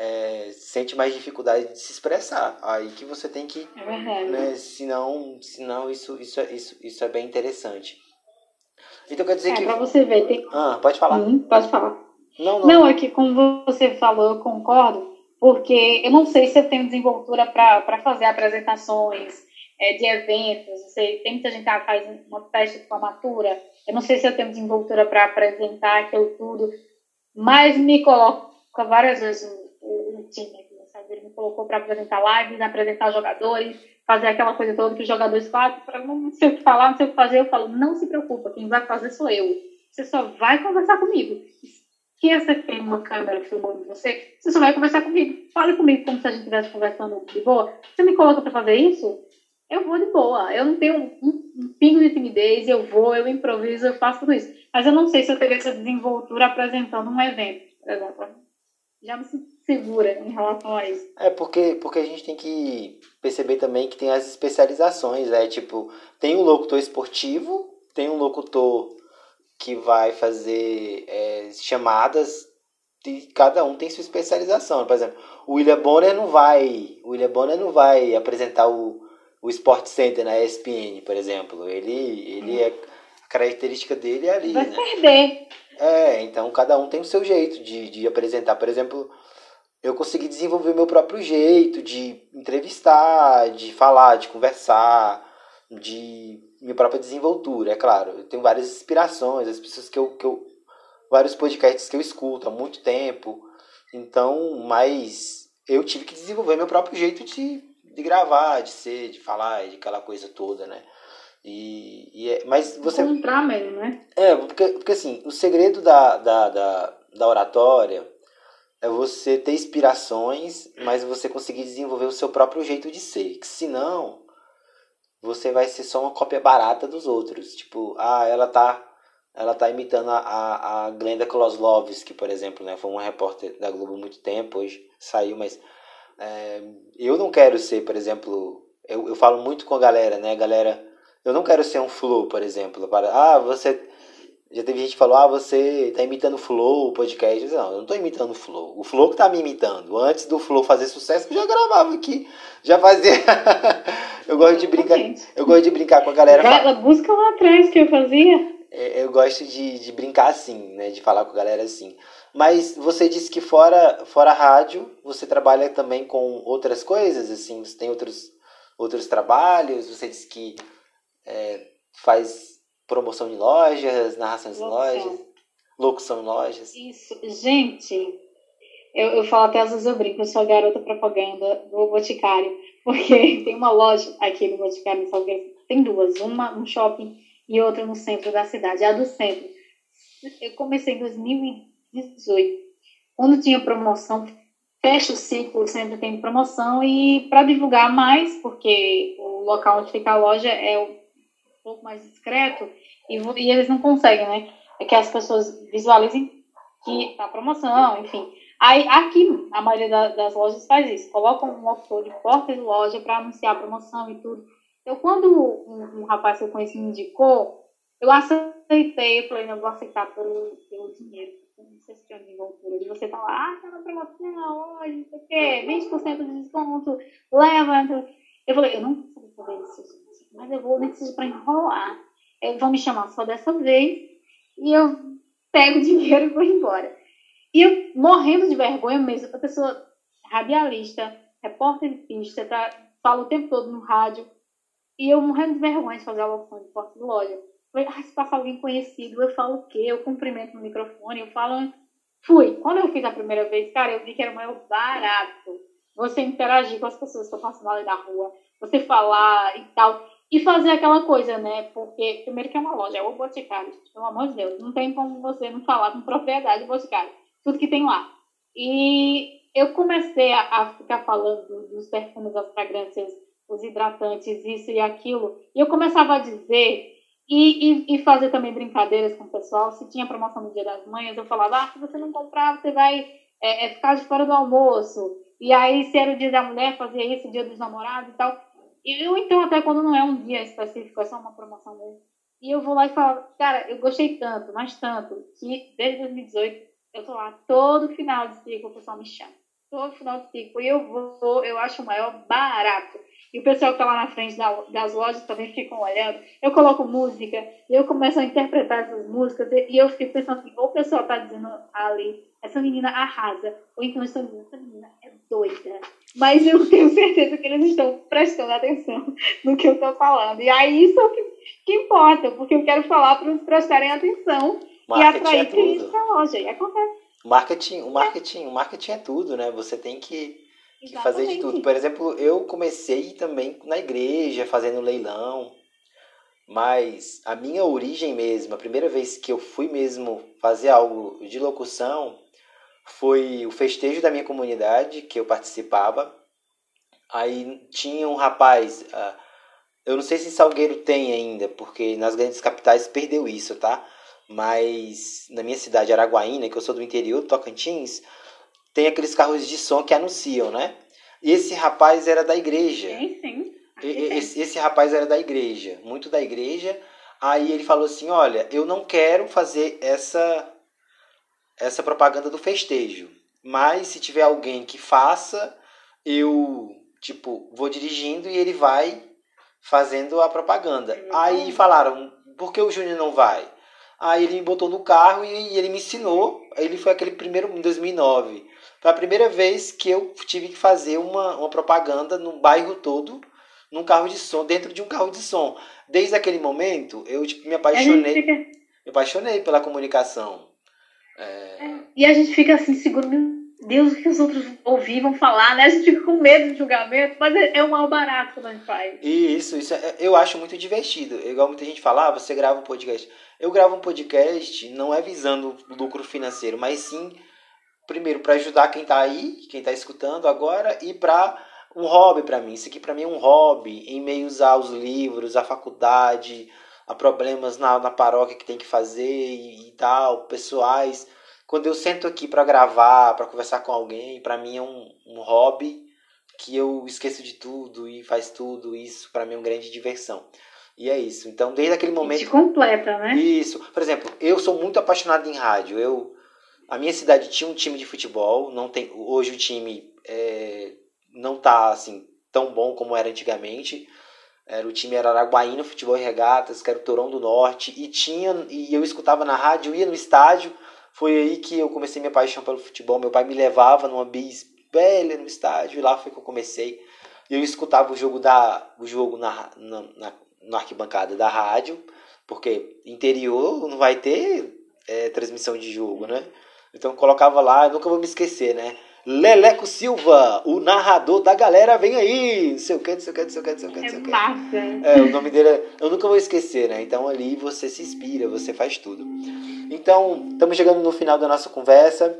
é, sente mais dificuldade de se expressar. Aí que você tem que. É verdade. Né, senão, senão isso, isso, é, isso, isso é bem interessante. Então quer dizer é, que. Pra você ver, tem. Ah, pode falar. Hum, pode falar. Não, não. Não, é que como você falou, eu concordo, porque eu não sei se eu tenho desenvoltura para fazer apresentações é, de eventos, sei, tem muita gente que faz uma festa de formatura, eu não sei se eu tenho desenvoltura para apresentar aquilo tudo, mas me coloca várias vezes o, o time aqui, sabe? Ele me colocou para apresentar lives, apresentar jogadores, fazer aquela coisa toda que os jogadores fazem, para não sei o que falar, não sei o que fazer, eu falo, não se preocupa, quem vai fazer sou eu. Você só vai conversar comigo que você tem uma câmera filmando você, você só vai conversar comigo. Fale comigo como se a gente estivesse conversando de boa. Você me coloca para fazer isso? Eu vou de boa. Eu não tenho um, um, um, pingo de timidez, eu vou, eu improviso, eu faço tudo isso. Mas eu não sei se eu teria essa desenvoltura apresentando um evento, por exemplo. Já me sinto segura em relação a isso. É porque, porque a gente tem que perceber também que tem as especializações, né? Tipo, tem um locutor esportivo, tem um locutor que vai fazer é, chamadas e cada um tem sua especialização. Por exemplo, o William Bonner não vai, o William Bonner não vai apresentar o, o Sport Center na ESPN, por exemplo. Ele, ele é a característica dele é ali, vai né? perder. É, então cada um tem o seu jeito de, de apresentar. Por exemplo, eu consegui desenvolver meu próprio jeito de entrevistar, de falar, de conversar, de minha própria desenvoltura, é claro. Eu tenho várias inspirações, as pessoas que eu, que eu. vários podcasts que eu escuto há muito tempo. Então, mas eu tive que desenvolver meu próprio jeito de, de gravar, de ser, de falar, de aquela coisa toda, né? E, e é, mas você. Encontrar mesmo, né? É, porque, porque assim, o segredo da, da, da, da oratória é você ter inspirações, mas você conseguir desenvolver o seu próprio jeito de ser. Que senão você vai ser só uma cópia barata dos outros. Tipo, ah, ela tá ela tá imitando a, a, a Glenda Kloslovski, por exemplo, né? Foi uma repórter da Globo há muito tempo, hoje saiu, mas é, eu não quero ser, por exemplo, eu, eu falo muito com a galera, né? Galera, eu não quero ser um flow, por exemplo, para, ah, você já teve gente que falou, ah, você tá imitando o Flow, o podcast. Não, eu não tô imitando o Flow. O Flow que tá me imitando. Antes do Flow fazer sucesso, eu já gravava aqui. Já fazia. eu gosto de brincar. Eu gosto de brincar com a galera. Ela busca lá atrás que eu fazia. É, eu gosto de, de brincar assim, né? De falar com a galera assim. Mas você disse que fora, fora rádio, você trabalha também com outras coisas, assim, você tem outros, outros trabalhos, você disse que é, faz promoção em lojas, narração em lojas, locução em lojas. Isso, gente, eu, eu falo até às vezes eu brinco, eu sou a garota propaganda do Boticário, porque tem uma loja aqui no Boticário em Salgueiro, tem duas, uma no shopping e outra no centro da cidade, a do centro. Eu comecei em 2018, quando tinha promoção, fecha o ciclo, sempre tem promoção, e para divulgar mais, porque o local onde fica a loja é um pouco mais discreto, e, e eles não conseguem, né? É que as pessoas visualizem que tá promoção, enfim. Aí aqui, a maioria das lojas faz isso, coloca um locutor de porta de loja para anunciar a promoção e tudo. Eu, quando um, um, rapaz que eu conheci me indicou, eu aceitei, eu falei, não, vou aceitar pelo, pelo dinheiro. Não sei se tinha desenvoltura. E você tá lá, ah, tá na promoção hoje, não sei o quê, 20% de desconto, leva. Eu falei, eu não sei fazer isso, gente, mas eu vou, nem seja pra enrolar. Eles vão me chamar só dessa vez e eu pego o dinheiro e vou embora. E eu morrendo de vergonha mesmo, a pessoa radialista, repórter de pista, tá, fala o tempo todo no rádio, e eu morrendo de vergonha de fazer a locução de porta de loja. Falei, ah, se passa alguém conhecido, eu falo o quê? Eu cumprimento no microfone, eu falo. Fui. Quando eu fiz a primeira vez, cara, eu vi que era o maior barato. Você interagir com as pessoas que estão passando ali na rua, você falar e tal. E fazer aquela coisa, né? Porque, primeiro que é uma loja, é o Boticário, pelo amor de Deus. Não tem como você não falar com propriedade do Boticário. Tudo que tem lá. E eu comecei a, a ficar falando dos perfumes, das fragrâncias, os hidratantes, isso e aquilo. E eu começava a dizer e, e, e, fazer também brincadeiras com o pessoal. Se tinha promoção no Dia das Mães, eu falava, ah, se você não comprar, você vai é, é, ficar de fora do almoço. E aí, se era o dia da mulher, fazia isso, o dia dos namorados e tal. Eu, então, até quando não é um dia específico, é só uma promoção mesmo. E eu vou lá e falo, cara, eu gostei tanto, mas tanto, que desde 2018 eu tô lá todo final de ciclo, o pessoal me chama. Todo final de ciclo. E eu vou, eu acho o maior barato. E o pessoal que tá lá na frente das lojas também ficam olhando. Eu coloco música, e eu começo a interpretar essas músicas, e eu fico pensando assim, ou o pessoal tá dizendo ali, essa menina arrasa, ou então estão dizendo, essa menina é doida. Mas eu tenho certeza que eles estão prestando atenção no que eu tô falando. E aí isso é o que, que importa, porque eu quero falar para eles prestarem atenção marketing e atrair é clientes para a loja. E acontece. Marketing, o marketing, o marketing é tudo, né? Você tem que que fazer de tudo. Por exemplo, eu comecei também na igreja, fazendo leilão. Mas a minha origem mesmo, a primeira vez que eu fui mesmo fazer algo de locução, foi o festejo da minha comunidade que eu participava. Aí tinha um rapaz, uh, eu não sei se Salgueiro tem ainda, porque nas grandes capitais perdeu isso, tá? Mas na minha cidade, Araguaína, que eu sou do interior do Tocantins, tem aqueles carros de som que anunciam, né? Esse rapaz era da igreja. Sim, sim. Esse, esse rapaz era da igreja, muito da igreja. Aí ele falou assim: Olha, eu não quero fazer essa essa propaganda do festejo, mas se tiver alguém que faça, eu tipo vou dirigindo e ele vai fazendo a propaganda. Aí falaram: Por que o Júnior não vai? Aí ele me botou no carro e ele me ensinou. Ele foi aquele primeiro em 2009. Foi a primeira vez que eu tive que fazer uma, uma propaganda no bairro todo, num carro de som, dentro de um carro de som. Desde aquele momento, eu tipo, me apaixonei. Fica... Me apaixonei pela comunicação. É... É. E a gente fica assim, seguro, meu Deus, o que os outros ouvir vão falar, né? A gente fica com medo de julgamento, mas é, é um mal barato quando a gente faz. Isso, isso é, eu acho muito divertido. Igual muita gente fala, ah, você grava um podcast. Eu gravo um podcast não é visando lucro financeiro, mas sim primeiro para ajudar quem está aí, quem está escutando agora e para um hobby para mim. Isso aqui para mim é um hobby em meio aos livros, à faculdade, a problemas na, na paróquia que tem que fazer e, e tal, pessoais. Quando eu sento aqui para gravar, para conversar com alguém, para mim é um, um hobby que eu esqueço de tudo e faz tudo. Isso para mim é uma grande diversão. E é isso. Então, desde aquele momento. Te completa, né? Isso. Por exemplo, eu sou muito apaixonado em rádio. Eu a minha cidade tinha um time de futebol, não tem, hoje o time é, não está assim tão bom como era antigamente. Era o time era Araguaína Futebol e Regatas, que era o Torão do Norte, e tinha e eu escutava na rádio, ia no estádio. Foi aí que eu comecei minha paixão pelo futebol. Meu pai me levava numa bis velha no estádio, e lá foi que eu comecei. Eu escutava o jogo da o jogo na, na, na, na arquibancada da rádio, porque interior não vai ter é, transmissão de jogo, né? Então colocava lá, nunca vou me esquecer, né? Leleco Silva, o narrador da galera, vem aí! Não sei o que, não sei o que, não sei o que, não sei o que. O que. É massa! É, o nome dele é, eu nunca vou esquecer, né? Então ali você se inspira, você faz tudo. Então, estamos chegando no final da nossa conversa.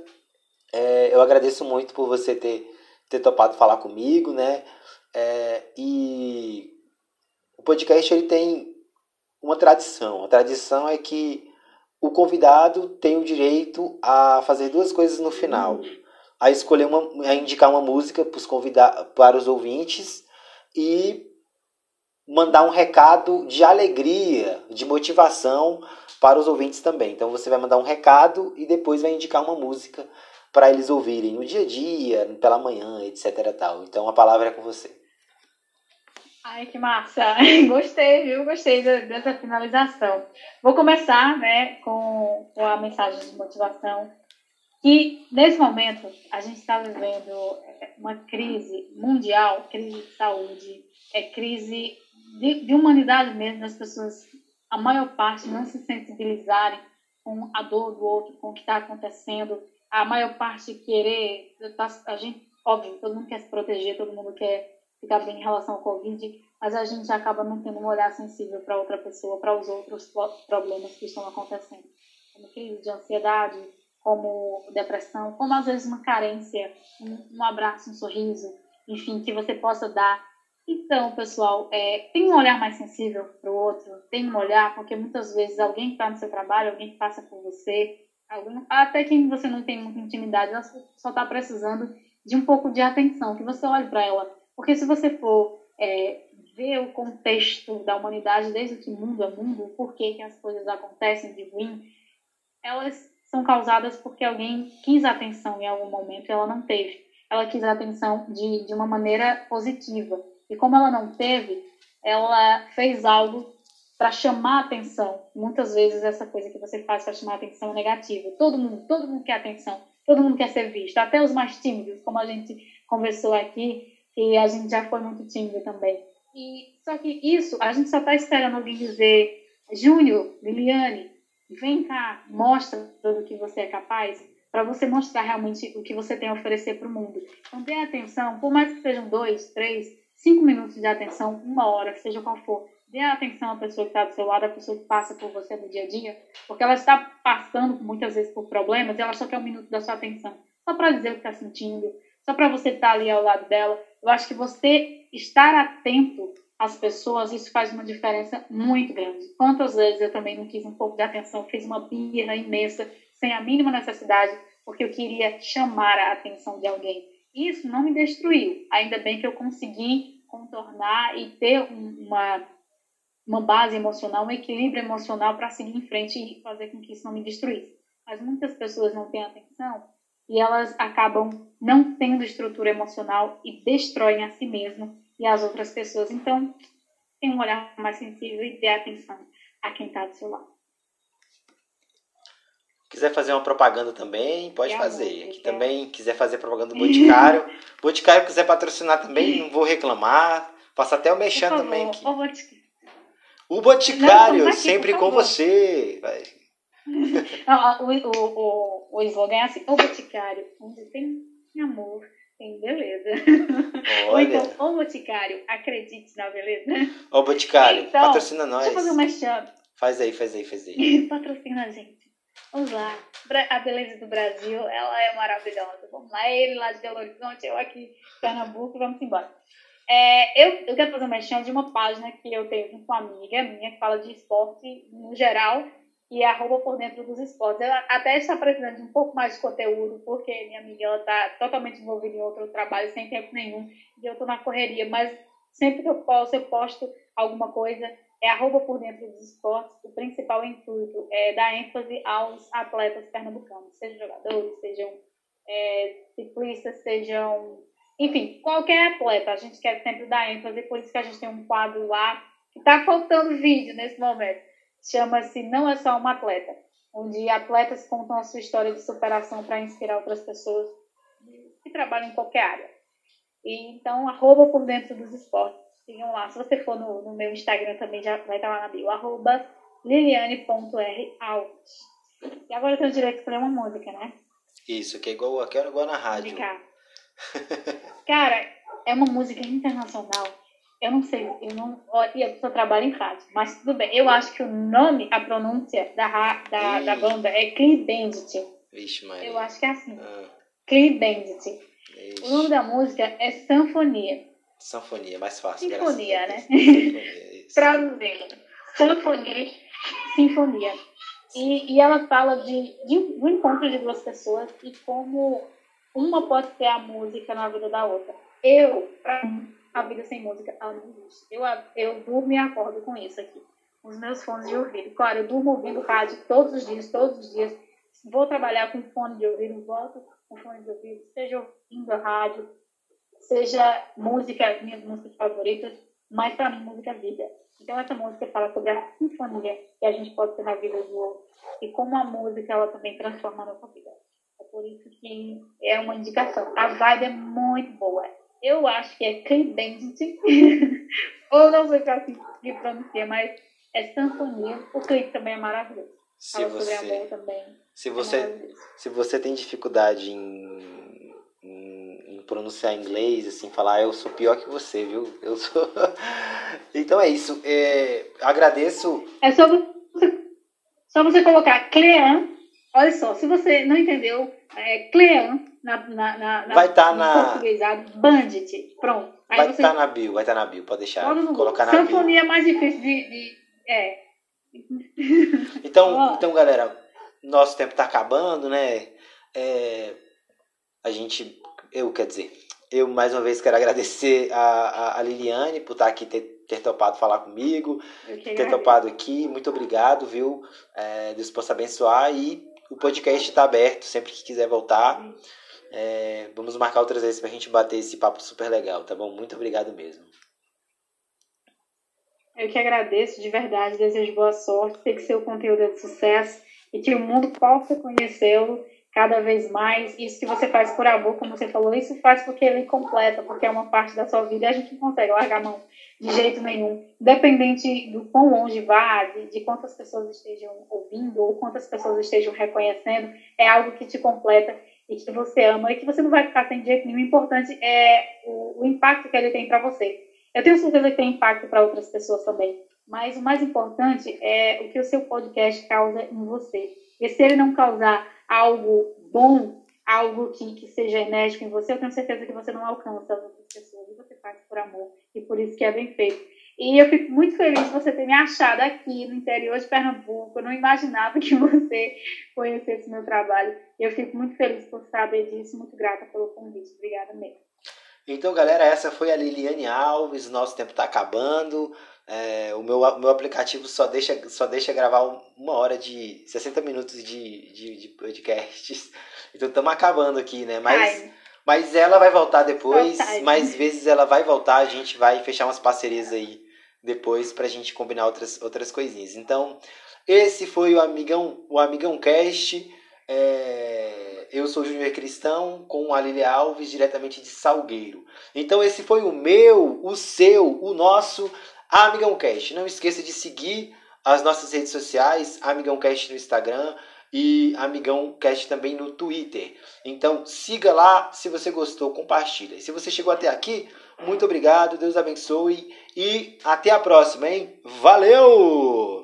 É, eu agradeço muito por você ter, ter topado falar comigo, né? É, e o podcast ele tem uma tradição. A tradição é que o convidado tem o direito a fazer duas coisas no final. A escolher uma, a indicar uma música para os ouvintes e mandar um recado de alegria, de motivação para os ouvintes também. Então você vai mandar um recado e depois vai indicar uma música para eles ouvirem no dia a dia, pela manhã, etc. Tal. Então a palavra é com você. Ai, que massa! Gostei, viu? Gostei dessa finalização. Vou começar né, com, a mensagem de motivação. Que nesse momento a gente está vivendo uma crise mundial, crise de saúde, é crise de, de humanidade mesmo, das pessoas, a maior parte, não se sensibilizarem com a dor do outro, com o que está acontecendo, a maior parte querer, tá, a gente, óbvio, todo mundo quer se proteger, todo mundo quer ficar bem em relação ao Covid, mas a gente acaba não tendo um olhar sensível para outra pessoa, para os outros problemas que estão acontecendo, como crise de ansiedade, como depressão, como às vezes uma carência, um, um abraço, um sorriso, enfim, que você possa dar então, pessoal, é, tem um olhar mais sensível para o outro, tem um olhar, porque muitas vezes alguém que está no seu trabalho, alguém que passa por você, alguém, até quem você não tem muita intimidade, ela só está precisando de um pouco de atenção, que você olhe para ela. Porque se você for é, ver o contexto da humanidade, desde que mundo é mundo, o porquê que as coisas acontecem de ruim, elas são causadas porque alguém quis atenção em algum momento e ela não teve. Ela quis atenção de, de uma maneira positiva. E como ela não teve, ela fez algo para chamar atenção. Muitas vezes essa coisa que você faz para chamar atenção é negativa. Todo mundo, todo mundo quer atenção, todo mundo quer ser visto, até os mais tímidos, como a gente conversou aqui, que a gente já foi muito tímido também. E só que isso, a gente só está esperando alguém dizer, Júnior, Liliane, vem cá, mostra tudo que você é capaz, para você mostrar realmente o que você tem a oferecer para o mundo. Então dê atenção, por mais que sejam dois, três, cinco minutos de atenção, uma hora, seja qual for. Dê atenção à pessoa que está do seu lado, à pessoa que passa por você no dia a dia, porque ela está passando muitas vezes por problemas e ela só quer um minuto da sua atenção. Só para dizer o que está sentindo, só para você estar tá ali ao lado dela. Eu acho que você estar atento às pessoas, isso faz uma diferença muito grande. Quantas vezes eu também não quis um pouco de atenção, fiz uma birra imensa, sem a mínima necessidade, porque eu queria chamar a atenção de alguém. Isso não me destruiu. Ainda bem que eu consegui contornar e ter uma, uma base emocional, um equilíbrio emocional para seguir em frente e fazer com que isso não me destruísse. Mas muitas pessoas não têm atenção e elas acabam não tendo estrutura emocional e destroem a si mesmo e as outras pessoas. Então, tem um olhar mais sensível e dê atenção a quem está do seu lado. Quiser fazer uma propaganda também, pode fazer. Aqui também quiser fazer propaganda do Boticário. Boticário quiser patrocinar também, não vou reclamar. Faça até o mexer também aqui. O Boticário, o Boticário aqui, sempre com você. Vai. Não, o, o, o, o slogan é assim, o Boticário, onde tem amor, tem beleza. Olha. Ou então, o Boticário, acredite na beleza. Ô Boticário, então, patrocina nós. Deixa eu fazer um mexão. Faz aí, faz aí, faz aí. patrocina a gente. Vamos lá. A beleza do Brasil, ela é maravilhosa. Vamos lá, ele lá de Belo Horizonte, eu aqui em Pernambuco, vamos embora. É, eu, eu quero fazer uma mexão de uma página que eu tenho com uma amiga minha que fala de esporte no geral e arroba por dentro dos esportes. Ela até está precisando de um pouco mais de conteúdo, porque minha amiga está totalmente envolvida em outro trabalho, sem tempo nenhum, e eu estou na correria, mas sempre que eu posso, eu posto alguma coisa é arroba por dentro dos esportes, o principal intuito é dar ênfase aos atletas pernambucanos, sejam jogadores, sejam é, ciclistas, sejam. Enfim, qualquer atleta, a gente quer sempre dar ênfase, por isso que a gente tem um quadro lá que está faltando vídeo nesse momento. Chama-se Não é só um atleta, onde atletas contam a sua história de superação para inspirar outras pessoas que trabalham em qualquer área. E, então, arroba por dentro dos esportes Sigam lá. Se você for no, no meu Instagram também já vai estar lá na bio, arroba liliane.raut. E agora eu tenho o direito de escolher uma música, né? Isso, que é igual, aqui é igual na rádio. Cara, é uma música internacional. Eu não sei, eu não. Eu só trabalho em rádio, mas tudo bem. Eu acho que o nome, a pronúncia da, da, da banda é Clean Bandit. Vixe, mas. Eu acho que é assim. Ah. Clean Bandit. O nome da música é Sanfonia. Sanfonia, mais fácil. Sinfonia, né? Sinfonia, Traduzindo. Sanfonia, sinfonia. E, e ela fala de, de um encontro de duas pessoas e como uma pode ser a música na vida da outra. Eu, pra mim, a vida sem música, ela não existe. Eu, eu durmo e acordo com isso aqui. Os meus fones de ouvido. Claro, eu durmo ouvindo rádio todos os dias, todos os dias. Vou trabalhar com fone de ouvido, volto com fone de ouvido, seja ouvindo a rádio, seja música, minhas músicas favoritas, mas para mim música é vida. Então essa música fala sobre a sinfonia que a gente pode ter na vida do outro e como a música ela também transforma a nossa vida. É por isso que é uma indicação. A vibe é muito boa. Eu acho que é Credence, ou não sei se é assim que pronuncia, mas é Sanfonia. O clipe também é maravilhoso. Se Fala você, sobre amor também. Se é você, é se você tem dificuldade em, em, em, pronunciar inglês, assim, falar, ah, eu sou pior que você, viu? Eu sou. então é isso. É, agradeço. É só você, só você colocar Clean. Olha só, se você não entendeu, é Clean na, na, na, vai estar tá na portuguesado Bandit. Pronto. Aí vai estar tá na bio, vai estar tá na bio, pode deixar. Colocar na Sanfonia bio. é mais difícil de, de é. Então, então, galera, nosso tempo está acabando, né? É, a gente, eu quer dizer, eu mais uma vez quero agradecer a, a, Liliane por estar aqui, ter, ter topado falar comigo, ter topado aqui. Muito obrigado, viu? É, Deus possa abençoar e o podcast está aberto sempre que quiser voltar. É, vamos marcar outras vezes para a gente bater esse papo super legal, tá bom? Muito obrigado mesmo. Eu que agradeço de verdade, desejo boa sorte, que seu conteúdo é de sucesso e que o mundo possa conhecê-lo cada vez mais. Isso que você faz por amor, como você falou, isso faz porque ele completa, porque é uma parte da sua vida e a gente não consegue largar a mão de jeito nenhum. Independente do quão longe vá, de, de quantas pessoas estejam ouvindo ou quantas pessoas estejam reconhecendo, é algo que te completa e que você ama e que você não vai ficar sem jeito nenhum. O importante é o, o impacto que ele tem para você. Eu tenho certeza que tem impacto para outras pessoas também. Mas o mais importante é o que o seu podcast causa em você. E se ele não causar algo bom, algo que, que seja enérgico em você, eu tenho certeza que você não alcança as outras pessoas. E você faz por amor. E por isso que é bem feito. E eu fico muito feliz de você ter me achado aqui no interior de Pernambuco. Eu não imaginava que você conhecesse meu trabalho. E eu fico muito feliz por saber disso. Muito grata pelo convite. Obrigada mesmo. Então, galera, essa foi a Liliane Alves. Nosso tempo está acabando. É, o meu, o meu aplicativo só deixa, só deixa gravar uma hora de 60 minutos de, de, de podcasts. Então estamos acabando aqui, né? Mas, mas ela vai voltar depois. Mais vezes ela vai voltar. A gente vai fechar umas parcerias aí depois pra gente combinar outras, outras coisinhas. Então, esse foi o Amigão, o Amigão Cast. É, eu sou Júnior Cristão com a Lilia Alves, diretamente de Salgueiro. Então esse foi o meu, o seu, o nosso Amigão Cast. Não esqueça de seguir as nossas redes sociais, Amigão Cast no Instagram e Amigão Cast também no Twitter. Então siga lá, se você gostou, compartilha. E se você chegou até aqui, muito obrigado, Deus abençoe e até a próxima, hein? Valeu!